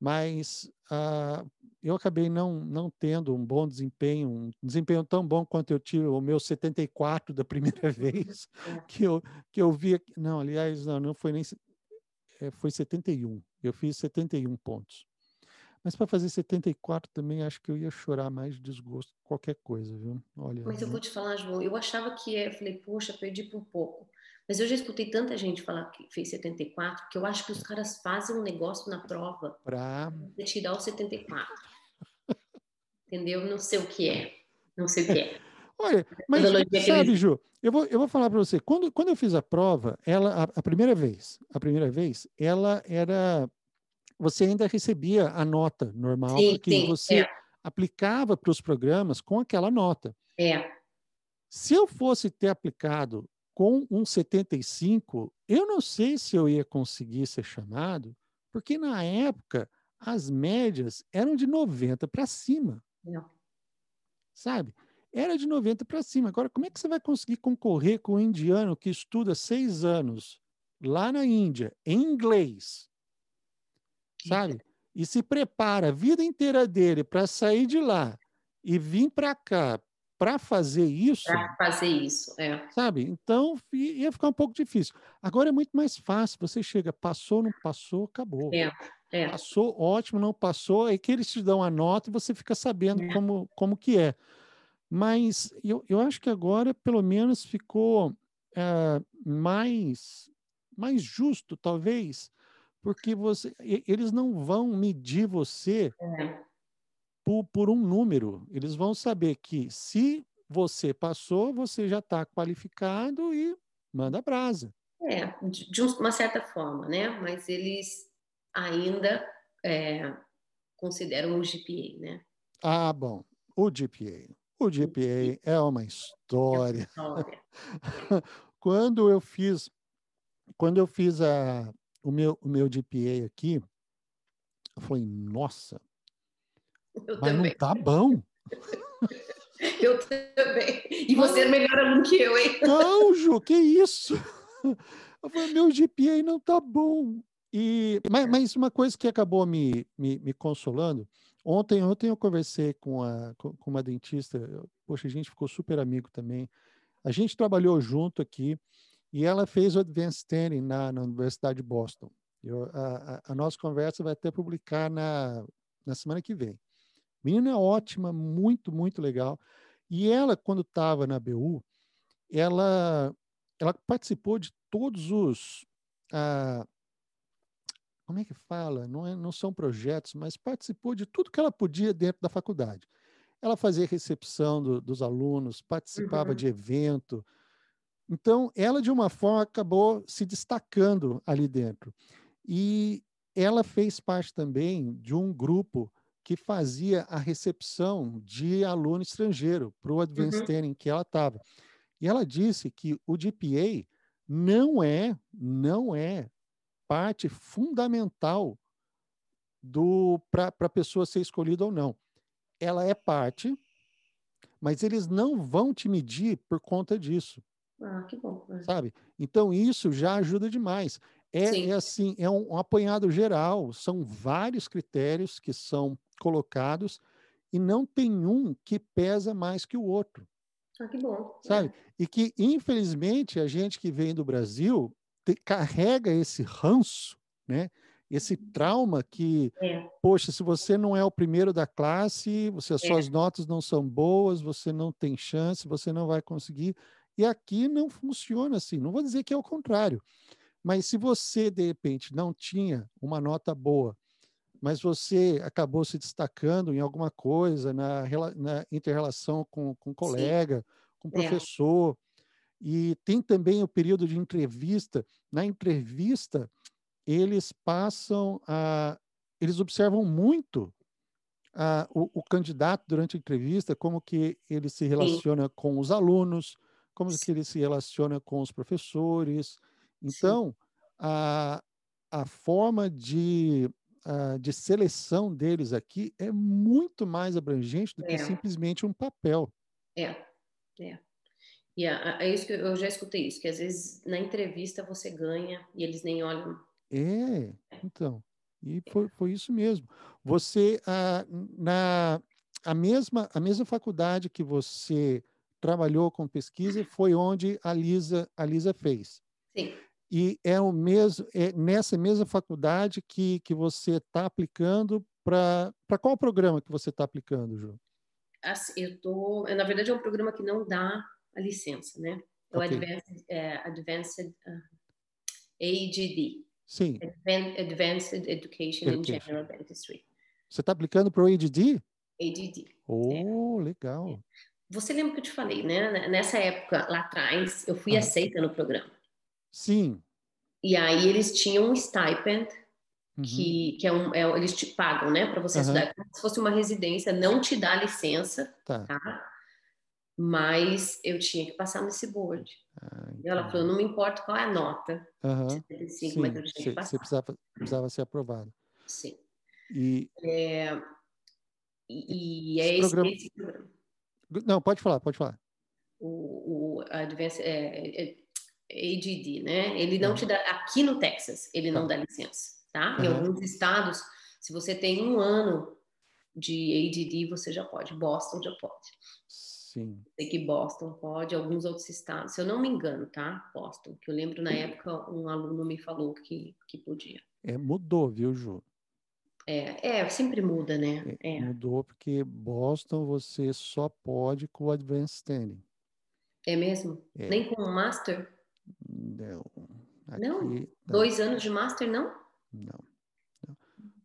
Mas uh, eu acabei não, não tendo um bom desempenho, um desempenho tão bom quanto eu tive o meu 74 da primeira vez, é. que eu, que eu vi. Não, aliás, não, não foi nem. É, foi 71. Eu fiz 71 pontos. Mas para fazer 74 também acho que eu ia chorar mais de desgosto qualquer coisa, viu? Olha. Mas eu vou te falar, João, eu achava que é, eu falei, poxa, perdi por pouco. Mas eu já escutei tanta gente falar que fez 74, que eu acho que os caras fazem um negócio na prova para tirar o 74. Entendeu? Não sei o que é. Não sei o que é. Olha, mas sabe, Ju, eu vou, eu vou falar para você. Quando, quando eu fiz a prova, ela a, a, primeira vez, a primeira vez, ela era você ainda recebia a nota normal, sim, porque sim, você é. aplicava para os programas com aquela nota. É. Se eu fosse ter aplicado com um 75, eu não sei se eu ia conseguir ser chamado, porque na época as médias eram de 90 para cima. É. Sabe? Era de 90 para cima. Agora, como é que você vai conseguir concorrer com um indiano que estuda seis anos lá na Índia, em inglês, sabe? E se prepara a vida inteira dele para sair de lá e vir para cá para fazer isso. Para fazer isso, é. Sabe? Então ia ficar um pouco difícil. Agora é muito mais fácil. Você chega, passou, não passou, acabou. É, é. Passou, ótimo, não passou, é que eles te dão a nota e você fica sabendo é. como, como que é. Mas eu, eu acho que agora, pelo menos, ficou é, mais, mais justo, talvez, porque você, eles não vão medir você é. por, por um número. Eles vão saber que se você passou, você já está qualificado e manda brasa. É, de uma certa forma, né? Mas eles ainda é, consideram o GPA, né? Ah, bom. O GPA. O GPA é uma história. É quando eu fiz, quando eu fiz a, o meu, o meu GPA aqui, eu falei, nossa, eu mas também. não tá bom. eu também. E você é melhor aluno que eu, hein? Não, Ju, que isso? Eu falei, meu GPA não tá bom. E, mas, mas uma coisa que acabou me, me, me, consolando, ontem, ontem eu conversei com, a, com uma dentista, poxa, a gente ficou super amigo também. A gente trabalhou junto aqui e ela fez o Advanced Standing na, na Universidade de Boston. Eu, a, a, a, nossa conversa vai até publicar na, na semana que vem. Menina é ótima, muito, muito legal. E ela, quando estava na BU, ela, ela participou de todos os. Ah, como é que fala? Não, é, não são projetos, mas participou de tudo que ela podia dentro da faculdade. Ela fazia recepção do, dos alunos, participava uhum. de evento. Então, ela, de uma forma, acabou se destacando ali dentro. E ela fez parte também de um grupo que fazia a recepção de aluno estrangeiro para o Advanced uhum. Que ela estava. E ela disse que o GPA não é, não é parte fundamental do para a pessoa ser escolhida ou não. Ela é parte, mas eles não vão te medir por conta disso. Ah, que bom. É. Sabe? Então isso já ajuda demais. É, é assim, é um, um, apanhado geral, são vários critérios que são colocados e não tem um que pesa mais que o outro. Ah, que bom. Sabe? É. E que, infelizmente, a gente que vem do Brasil te, carrega esse ranço, né? Esse uhum. trauma que, é. poxa, se você não é o primeiro da classe, você, as é. suas notas não são boas, você não tem chance, você não vai conseguir. E aqui não funciona assim. Não vou dizer que é o contrário, mas se você, de repente, não tinha uma nota boa, mas você acabou se destacando em alguma coisa na, na inter-relação com, com colega, Sim. com é. professor. E tem também o período de entrevista. Na entrevista, eles passam a. Eles observam muito a, o, o, candidato durante a entrevista, como que ele se relaciona Sim. com os alunos, como Sim. que ele se relaciona com os professores. Então, a, a forma de, a, de seleção deles aqui é muito mais abrangente do que é. simplesmente um papel. É, é. E é, é isso que eu já escutei isso, que às vezes na entrevista você ganha e eles nem olham. É, então. E foi, foi isso mesmo. Você, a, na a mesma, a mesma faculdade que você trabalhou com pesquisa foi onde a Lisa, a Lisa fez. Sim. E é o mesmo, é nessa mesma faculdade que, que você está aplicando para qual programa que você está aplicando, Ju? Assim, eu tô, na verdade é um programa que não dá a licença, né? É o okay. Advanced, é, Advanced uh, AGD. Sim. Advanced Education in General Dentistry. Você está aplicando para o ADD? ADD. Oh, é. legal. É. Você lembra que eu te falei, né? Nessa época, lá atrás, eu fui ah. aceita no programa. Sim. E aí eles tinham um stipend, uhum. que, que é um, é, eles te pagam, né? Para você uhum. estudar. Como se fosse uma residência, não te dá licença, tá? tá? Mas eu tinha que passar nesse board. Ah, e ela falou, não me importa qual é a nota. Uhum. 75, Sim. mas eu tinha que passar. Você precisava, precisava ser aprovado. Sim. E... É, e, e é esse, programa... esse programa. Não, pode falar, pode falar. O, o Advanced é, é, ADD, né? Ele não te dá aqui no Texas, ele não tá. dá licença, tá? Em alguns estados, se você tem um ano de ADD, você já pode. Boston já pode. Sim. Sei que Boston pode, alguns outros estados. Se eu não me engano, tá? Boston, que eu lembro na época um aluno me falou que que podia. É, mudou, viu, Ju? É, é, sempre muda, né? É, é. Mudou porque Boston você só pode com o Advanced Standing. É mesmo? É. Nem com o Master? Não. Aqui, não? não? Dois anos de Master, não? Não. não.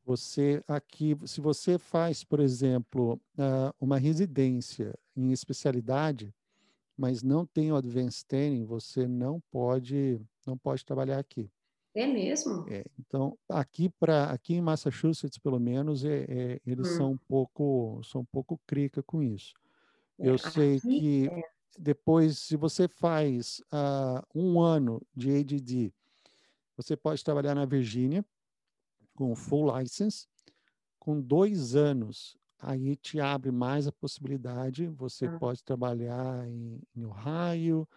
Você aqui, se você faz, por exemplo, uma residência em especialidade, mas não tem o Advanced Standing, você não pode, não pode trabalhar aqui. É mesmo? É, então, aqui para aqui em Massachusetts, pelo menos, é, é eles hum. são um pouco são um pouco crica com isso. É, Eu sei que é. depois, se você faz uh, um ano de ADD, você pode trabalhar na Virgínia com full license. Com dois anos, aí te abre mais a possibilidade. Você ah. pode trabalhar em, em Ohio,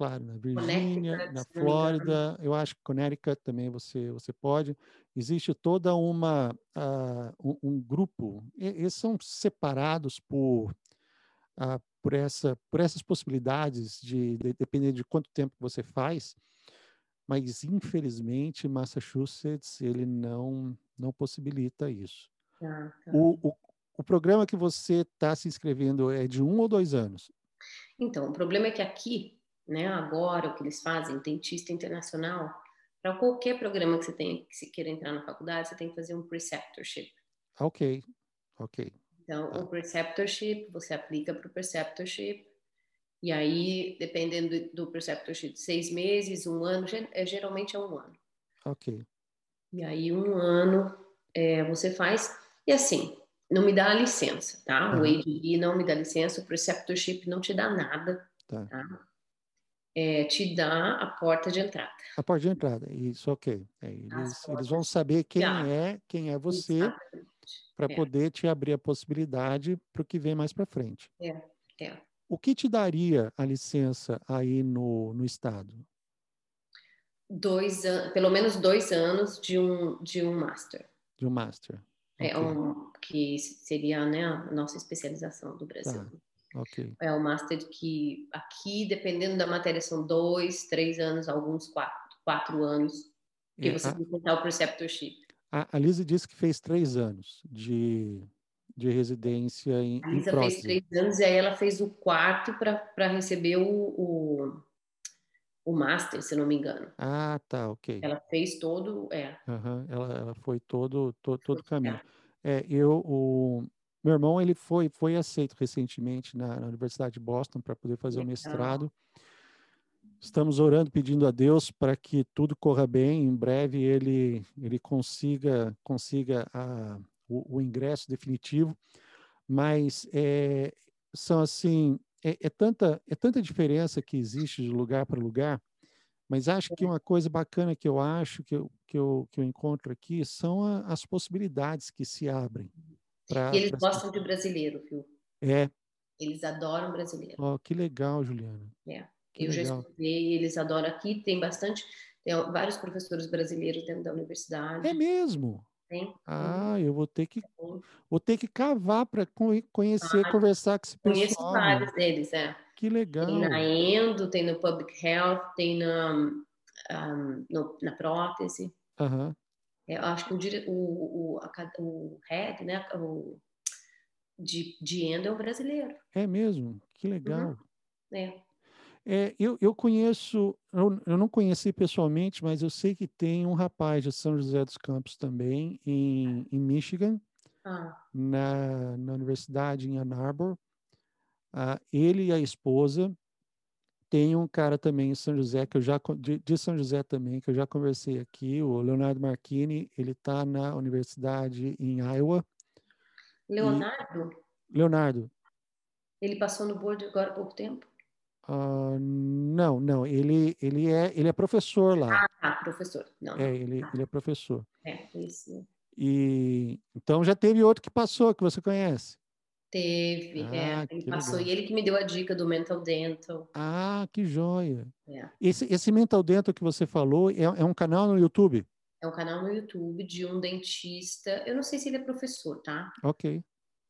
claro, na Virgínia, na Flórida, eu acho que Connecticut também você, você pode. Existe toda uma uh, um, um, grupo, eles são separados por uh, por essa por essas possibilidades de, de depender de quanto tempo você faz, mas infelizmente Massachusetts ele não não possibilita isso. Ah, tá. o, o, o programa que você está se inscrevendo é de um ou dois anos? Então, o problema é que aqui, né, agora, o que eles fazem, dentista internacional, para qualquer programa que você tenha, que você queira entrar na faculdade, você tem que fazer um preceptorship. Ok, ok. Então, ah. o preceptorship, você aplica para o preceptorship, e aí, dependendo do preceptorship, seis meses, um ano, é, geralmente é um ano. Ok. E aí, um ano, é, você faz, e assim, não me dá a licença, tá? Uhum. O ADB não me dá licença, o preceptorship não te dá nada, tá? tá? É, te dá a porta de entrada. A porta de entrada, isso ok. É, eles, eles, vão saber quem é, quem é você, para é. poder te abrir a possibilidade para o que vem mais para frente. É, é. O que te daria a licença aí no, no estado? Dois pelo menos dois anos de um, de um master. De um master. É okay. um, que seria né, a nossa especialização do Brasil. Tá. Okay. É o Master que aqui, dependendo da matéria, são dois, três anos, alguns quatro, quatro anos, que é, você a, tem que tentar o preceptorship. A, a Lisa disse que fez três anos de, de residência em A Lisa fez três anos e aí ela fez o quarto para receber o, o, o, Master, se não me engano. Ah, tá, ok. Ela fez todo, é. Uhum, ela, ela foi todo, todo, todo o caminho. É, eu, o meu irmão, ele foi, foi aceito recentemente na, na Universidade de Boston para poder fazer o mestrado. Estamos orando, pedindo a Deus para que tudo corra bem. Em breve ele, ele consiga, consiga a, o, o ingresso definitivo. Mas é, são assim, é, é, tanta, é tanta diferença que existe de lugar para lugar. Mas acho que uma coisa bacana que eu acho, que eu, que eu, que eu encontro aqui, são a, as possibilidades que se abrem. Pra, e eles gostam de brasileiro, viu? É. Eles adoram brasileiro. Oh, que legal, Juliana. É. Que eu legal. já estudei, eles adoram aqui, tem bastante, tem vários professores brasileiros dentro da universidade. É mesmo? Tem. Ah, eu vou ter que vou ter que cavar para conhecer, ah, conversar com esse pessoal. Conheço vários deles, é. Que legal. Tem na Endo, tem no Public Health, tem na, um, no, na prótese. Uhum. Eu acho que o, o, o, o head, né, o, de, de Endo é o brasileiro. É mesmo? Que legal. Uhum. É. É, eu, eu conheço, eu, eu, não conheci pessoalmente, mas eu sei que tem um rapaz de São José dos Campos também, em, em Michigan, ah. na, na Universidade em Ann Arbor. Ah, ele e a esposa. Tem um cara também em São José, que eu já de, de São José também, que eu já conversei aqui, o Leonardo Marchini, ele está na universidade em Iowa. Leonardo? E, Leonardo. Ele passou no board agora há pouco tempo? Uh, não, não, ele, ele, é, ele é professor lá. Ah, tá, professor. Não, é, ele, ele é professor. É, isso. E, então já teve outro que passou, que você conhece. Teve, é, ah, é. Ele passou legal. e ele que me deu a dica do Mental Dental. Ah, que joia. É. Esse, esse Mental Dental que você falou é, é um canal no YouTube? É um canal no YouTube de um dentista. Eu não sei se ele é professor, tá? Ok.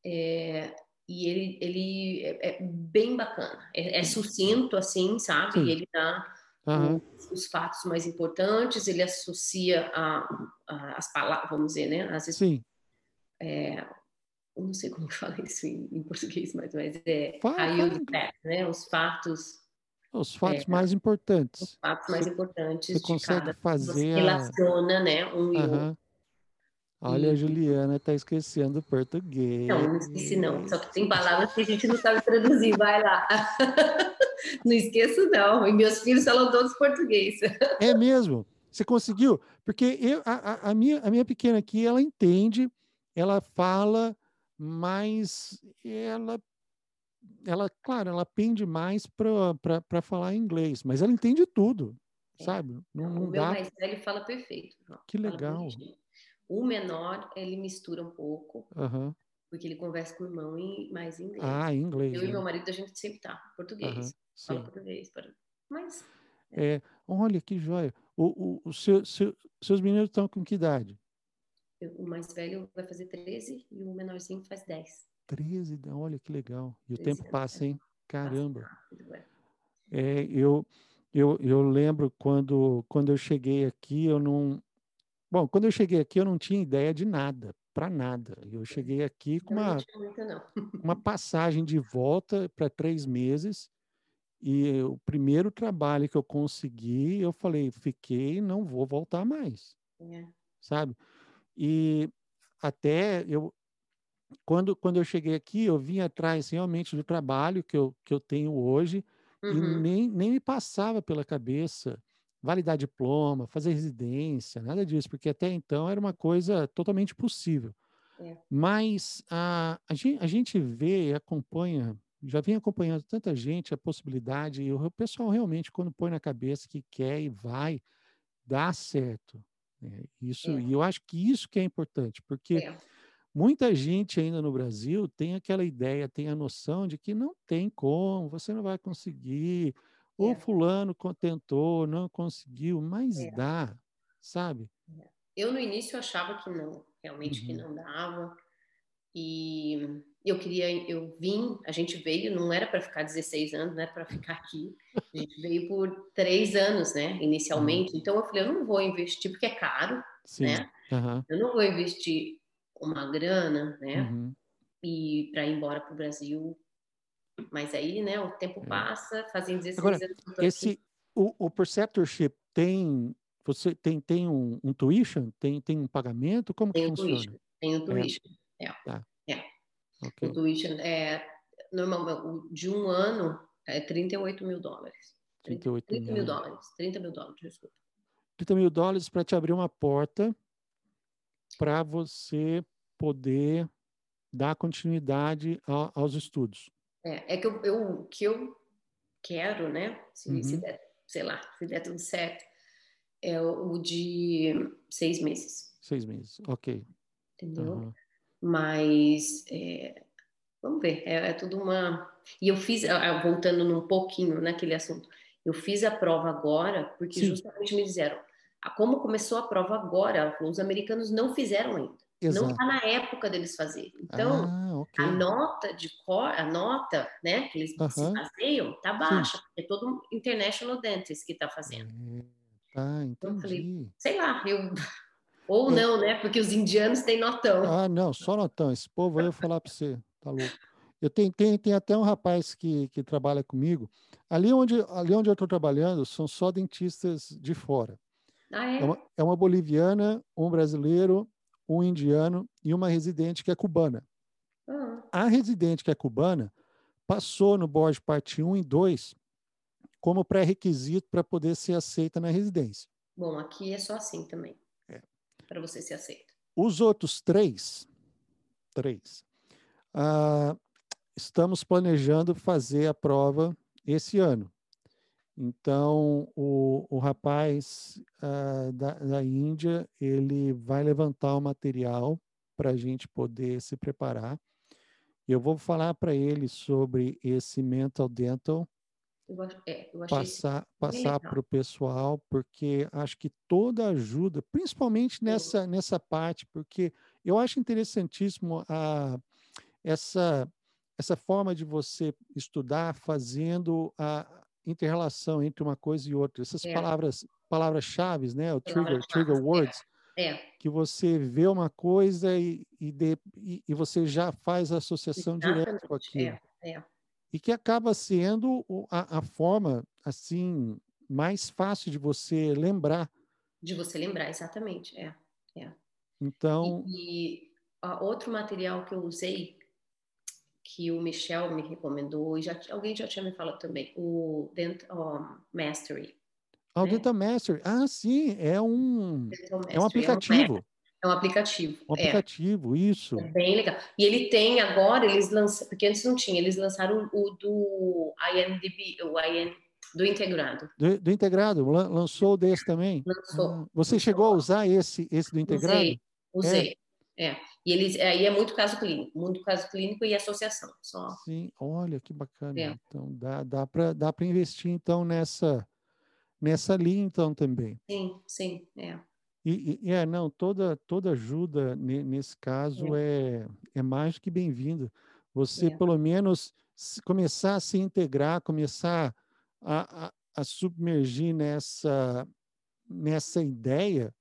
É, e ele, ele é, é bem bacana. É, é, sucinto, assim, sabe? Sim. Ele dá uhum. os, os, fatos mais importantes, ele associa a, a, as palavras, vamos dizer, né? As, Sim. É, eu não sei como fala isso em, em português, mas, mas é fala, né? Os fatos. Os fatos é, mais importantes. Os fatos mais importantes. Você consegue cada, fazer. Você relaciona, né? Um uhum. e outro. Olha, a Juliana está esquecendo português. Não, não esqueci não. Só que tem palavras que a gente não sabe traduzir. Vai lá. não esqueço não. E meus filhos falam todos português. É mesmo? Você conseguiu? Porque eu, a, a, minha, a minha pequena aqui, ela entende, ela fala, mas ela, ela claro, ela pende mais para falar inglês, mas ela entende tudo, é. sabe? Não, não o dá... meu mais velho fala perfeito. Que legal. O menor, ele mistura um pouco, uhum. porque ele conversa com o irmão em, mais em inglês. Ah, em inglês. Eu né? e meu marido, a gente sempre tá português. Uhum. Fala português. Para... Mas. É, olha que joia. O, o, o seu, seu, seus meninos estão com que idade? O mais velho vai fazer 13 e o menorzinho faz 10. 13, olha que legal. E o tempo passa, hein? Caramba. Passa é, eu, eu, eu lembro quando, quando eu cheguei aqui, eu não. Bom, quando eu cheguei aqui, eu não tinha ideia de nada, para nada. Eu cheguei aqui com uma, uma passagem de volta para três meses. E o primeiro trabalho que eu consegui, eu falei, fiquei, não vou voltar mais. É. Sabe? E até eu, quando, quando eu cheguei aqui, eu vim atrás realmente do trabalho que eu, que eu tenho hoje uhum. e nem, nem me passava pela cabeça validar diploma, fazer residência, nada disso, porque até então era uma coisa totalmente possível. É. Mas a, a, gente, a gente vê e acompanha, já vem acompanhando tanta gente a possibilidade, e o pessoal realmente, quando põe na cabeça que quer e vai, dá certo. Né? Isso, é. E eu acho que isso que é importante, porque é. muita gente ainda no Brasil tem aquela ideia, tem a noção de que não tem como, você não vai conseguir, ou é. fulano tentou, não conseguiu, mas é. dá, sabe? É. Eu no início achava que não, realmente uhum. que não dava. E eu queria, eu vim, a gente veio, não era para ficar 16 anos, não era para ficar aqui. A gente veio por três anos, né, inicialmente. Uhum. Então eu falei, eu não vou investir porque é caro, Sim. né? Uhum. Eu não vou investir uma grana, né? Uhum. E para ir embora para o Brasil mas aí, né, o tempo é. passa, fazem 16 Agora, anos. Esse, o, o preceptorship tem, você tem, tem um, um tuition? Tem, tem um pagamento? Como tem que funciona? Tuition, tem o tuition, é. é. Tá. é. Okay. O tuition é, normalmente, de um ano, é 38 mil dólares. 38 30 mil, mil dólares. 30 mil dólares, desculpa. 30 mil dólares para te abrir uma porta para você poder dar continuidade a, aos estudos. É, é que eu, eu, que eu quero, né? Se, uhum. se der, sei lá, se der tudo certo, é o de seis meses. Seis meses, ok. Entendeu? Uhum. Mas é, vamos ver, é, é, tudo uma. E eu fiz, voltando num pouquinho naquele assunto, eu fiz a prova agora porque Sim. justamente me disseram, como começou a prova agora, os americanos não fizeram ainda. Exato. Não está na época deles fazerem. Então, ah, okay. a nota de cor, a nota, né, que eles uh -huh. se baseiam, tá baixa, Sim. é todo international dentist que está fazendo. É, tá, entendi. Então, eu falei, sei lá, eu ou é. não, né? Porque os indianos têm notão. Ah, não, só notão. Esse povo aí eu falar para você, tá louco. Eu tenho, tenho, tenho até um rapaz que, que trabalha comigo. Ali onde, ali onde eu estou trabalhando são só dentistas de fora. Ah, é? É, uma, é uma boliviana, um brasileiro um indiano e uma residente que é cubana. Uhum. A residente que é cubana passou no board parte 1 e 2 como pré-requisito para poder ser aceita na residência. Bom, aqui é só assim também. É. Para você ser aceito. Os outros três, três, ah, estamos planejando fazer a prova esse ano. Então, o, o rapaz uh, da, da Índia, ele vai levantar o material para a gente poder se preparar. Eu vou falar para ele sobre esse mental dental, eu, é, eu passar passar para o pessoal, porque acho que toda ajuda, principalmente nessa, nessa parte, porque eu acho interessantíssimo a, essa, essa forma de você estudar fazendo a, interrelação entre uma coisa e outra. Essas é. palavras, palavras-chave, né? O trigger, trigger é. words. É. Que você vê uma coisa e, e, de, e, e você já faz a associação Exatamente. direta com aquilo. É, é. E que acaba sendo a, a forma, assim, mais fácil de você lembrar. De você lembrar, exatamente. É. é. Então. E, e outro material que eu usei que o Michel me recomendou, e já, alguém já tinha me falado também, o Dental Mastery. Ah, o né? Mastery. Ah, sim, é um, é um aplicativo. É um aplicativo. Um é. aplicativo, é. isso. É bem legal. E ele tem agora, eles lançaram, porque antes não tinha, eles lançaram o do INDB, o IN, do integrado. Do, do integrado, lançou desse também? Lançou. Ah, você lançou. chegou a usar esse, esse do integrado? Usei, usei. É. E eles aí é muito caso clínico, muito caso clínico e associação. Só. Sim, olha que bacana. É. Então dá, dá para dá para investir então nessa nessa linha então também. Sim, sim, é. E, e é não toda toda ajuda nesse caso é. é, é mais que bem-vinda. Você é. pelo menos começar a se integrar, começar a, a, a submergir nessa nessa ideia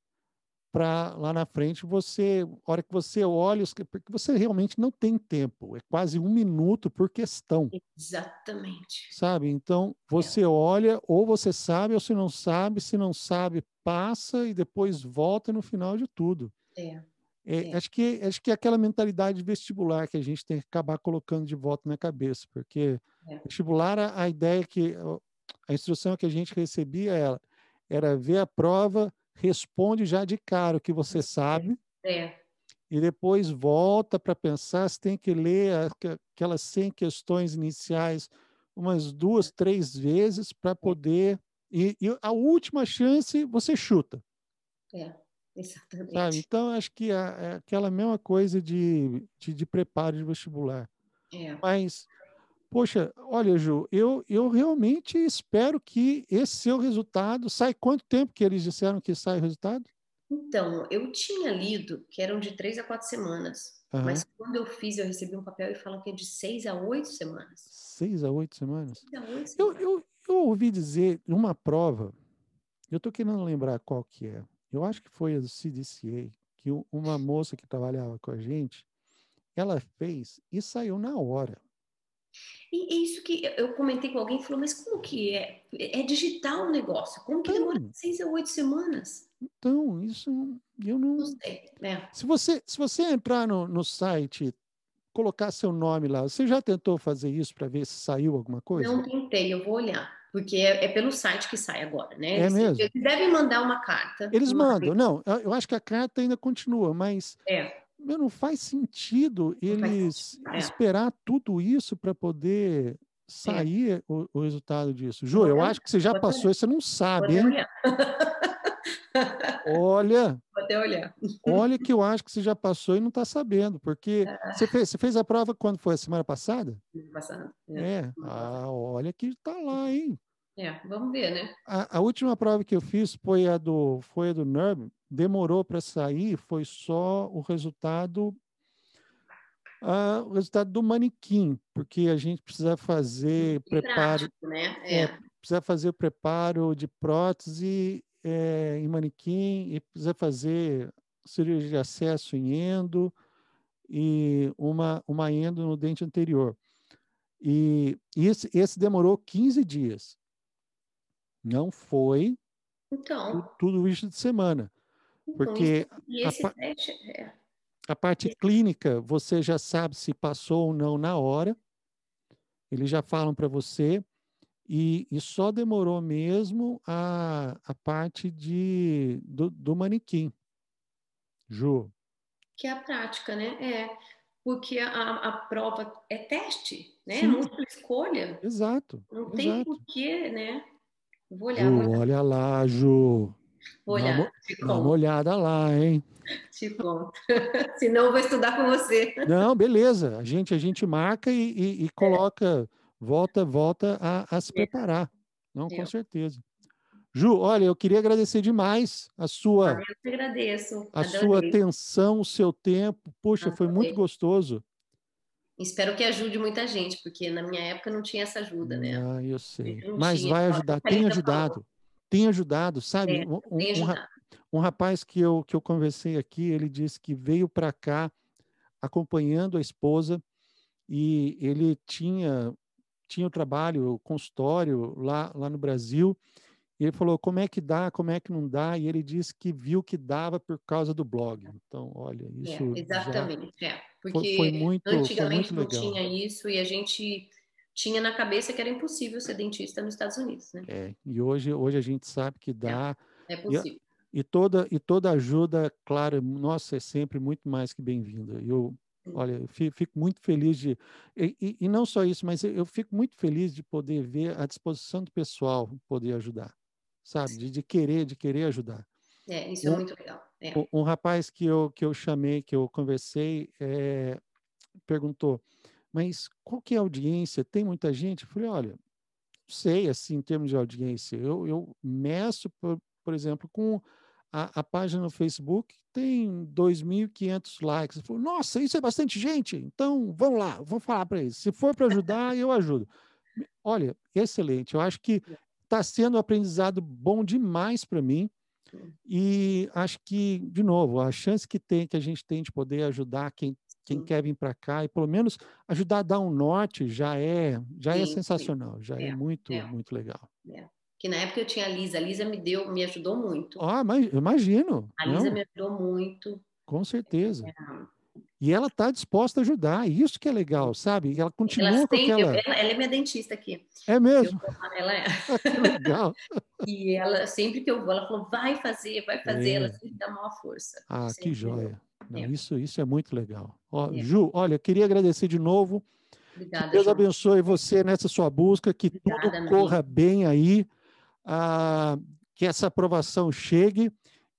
para lá na frente você, hora que você olha, porque você realmente não tem tempo, é quase um minuto por questão. Exatamente. Sabe? Então, você é. olha, ou você sabe, ou se não sabe, se não sabe, passa e depois volta no final de tudo. É. É, é. Acho, que, acho que é aquela mentalidade vestibular que a gente tem que acabar colocando de volta na cabeça, porque é. vestibular, a, a ideia que a instrução que a gente recebia era, era ver a prova, responde já de cara o que você sabe. É. E depois volta para pensar, você tem que ler aquelas 100 questões iniciais umas duas, três vezes para poder. E, e, a última chance você chuta. É, exatamente. Sabe? Então, acho que é, é aquela mesma coisa de, de, de preparo de vestibular. É. Mas Poxa, olha, Ju, eu, eu realmente espero que esse seu resultado sai quanto tempo que eles disseram que sai o resultado? Então, eu tinha lido que eram de três a quatro semanas. Uhum. Mas quando eu fiz, eu recebi um papel e falam que é de seis a oito semanas. Seis a oito semanas? A oito semanas. Eu, eu, eu ouvi dizer numa prova, eu estou querendo lembrar qual que é. Eu acho que foi a do CDCA, que uma moça que trabalhava com a gente, ela fez e saiu na hora. E é isso que eu comentei com alguém e falou, mas como que é? É digital o negócio, como que então, demora seis a oito semanas? Então, isso eu não. Não sei. É. Se, você, se você entrar no, no site, colocar seu nome lá, você já tentou fazer isso para ver se saiu alguma coisa? Não tentei, eu vou olhar. Porque é, é, pelo site que sai agora, né? É eles, mesmo? Eles devem mandar uma carta. Eles mandam, não, eu acho que a carta ainda continua, mas é meu, não faz sentido eles faz esperar tudo isso para poder sair é. o, o, resultado disso. Ju, eu acho que você já passou e você não sabe, hein? Olha. Vou até olhar. Olha que eu acho que você já passou e não está sabendo, porque ah. você, fez, você fez a prova quando foi? A semana passada? Semana passada. É. é. Ah, olha que está lá, hein? É, vamos ver, né? A, a, última prova que eu fiz foi a do, foi a do NERB, demorou para sair, foi só o resultado uh, o resultado do manequim, porque a gente precisa fazer que preparo, prático, né? É. É, precisa fazer o preparo de prótese é, em manequim e precisa fazer cirurgia de acesso em endo e uma, uma endo no dente anterior. E esse, esse demorou 15 dias. Não foi então, tudo isso de semana. Então, porque a, teste, é. a, parte clínica, você já sabe se passou ou não na hora. Eles já falam para você. E, e, só demorou mesmo a, a parte de, do, do manequim. Ju. Que é a prática, né? É, porque a, a prova é teste, né? Sim. Múltipla escolha. Exato. Não exato. tem porquê, né? Vou olhar, Ju, vou olhar. olha lá, Ju. Vou olhar, dá, dá uma olhada lá, hein? Te conto. Senão eu vou estudar com você. Não, beleza. A gente, a gente marca e, e, e é. coloca, é. volta, volta a, a se é. preparar. Não, com certeza. Ju, olha, eu queria agradecer demais a sua. Ah, eu te agradeço. A Adorei. sua atenção, o seu tempo. Poxa, Adorei. foi muito gostoso. Espero que ajude muita gente, porque na minha época não tinha essa ajuda, né? Ah, eu sei. Mas tinha, vai ajudar, tem ajudado. Falou. Tem ajudado, sabe? É, um, tem ajudado. Um, um, rapaz que eu, que eu conversei aqui, ele disse que veio para cá acompanhando a esposa e ele tinha tinha o trabalho, o consultório lá, lá no Brasil, e ele falou como é que dá, como é que não dá, e ele disse que viu que dava por causa do blog. Então, olha, é, isso. É, exatamente, é. Porque foi, foi muito, antigamente foi muito não tinha isso e a gente tinha na cabeça que era impossível ser dentista nos Estados Unidos, né? É, e hoje, hoje a gente sabe que dá. É, é possível. E, e, toda, e toda ajuda, claro, nossa, é sempre muito mais que bem-vinda. Eu, olha, eu fico, fico, muito feliz de. E, e, e, não só isso, mas eu fico muito feliz de poder ver a disposição do pessoal poder ajudar, sabe? De, de querer, de querer ajudar. É, isso é muito legal. É. Um, um rapaz que eu, que eu chamei, que eu conversei, é, perguntou, mas qual que é a audiência? Tem muita gente? Eu falei, olha, sei, assim, em termos de audiência, eu, eu meço, por, por exemplo, com a, a, página no Facebook tem 2.500 likes. Eu falei, nossa, isso é bastante gente, então vamos lá, vou falar para eles. Se for para ajudar, eu ajudo. Olha, excelente, eu acho que está sendo um aprendizado bom demais para mim. E acho que, de novo, a chance que tem que a gente tem de poder ajudar quem quem sim. quer vir para cá e pelo menos ajudar a dar um norte já é já é sim, é sensacional, sim. já é, é muito é. muito legal. É. Que na época eu tinha a Lisa, a Lisa me deu, me ajudou muito. Ah, mas imagino. A Lisa Não. me ajudou muito. Com certeza. E ela está disposta a ajudar, isso que é legal, sabe? Ela continua ela com aquela... ela, ela é minha dentista aqui. É mesmo? Eu, ela é. legal. e ela, sempre que eu vou, ela falou, vai fazer, vai fazer. É. Ela sempre dá maior força. Ah, que joia. Não, é. isso, isso é muito legal. Ó, é. Ju, olha, queria agradecer de novo. Obrigada, que Deus João. abençoe você nessa sua busca, que Obrigada, tudo corra bem aí, ah, que essa aprovação chegue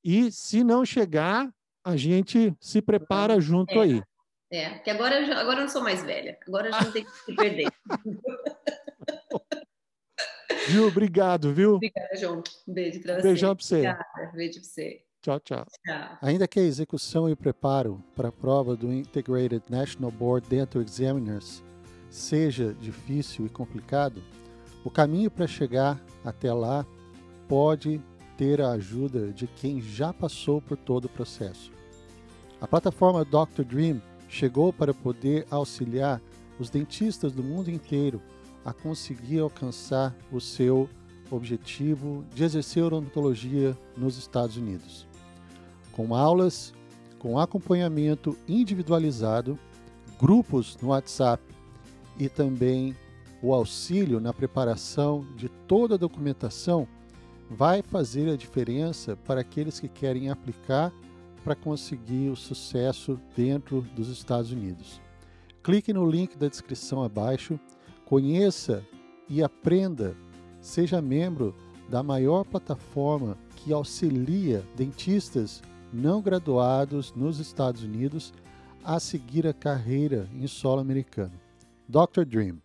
e, se não chegar, a gente se prepara junto é. aí. É, que agora, agora eu não sou mais velha, agora a gente tem que se perder. Gil, obrigado, viu? Obrigada, João. Um beijo para você. Beijão para você. Obrigada. Beijo para você. Tchau, tchau, tchau. Ainda que a execução e preparo para a prova do Integrated National Board Dental Examiners seja difícil e complicado, o caminho para chegar até lá pode ter a ajuda de quem já passou por todo o processo. A plataforma Dr. Dream chegou para poder auxiliar os dentistas do mundo inteiro a conseguir alcançar o seu objetivo de exercer odontologia nos Estados Unidos com aulas, com acompanhamento individualizado, grupos no WhatsApp e também o auxílio na preparação de toda a documentação vai fazer a diferença para aqueles que querem aplicar para conseguir o sucesso dentro dos Estados Unidos. Clique no link da descrição abaixo, conheça e aprenda, seja membro da maior plataforma que auxilia dentistas não graduados nos Estados Unidos a seguir a carreira em solo americano. Dr. Dream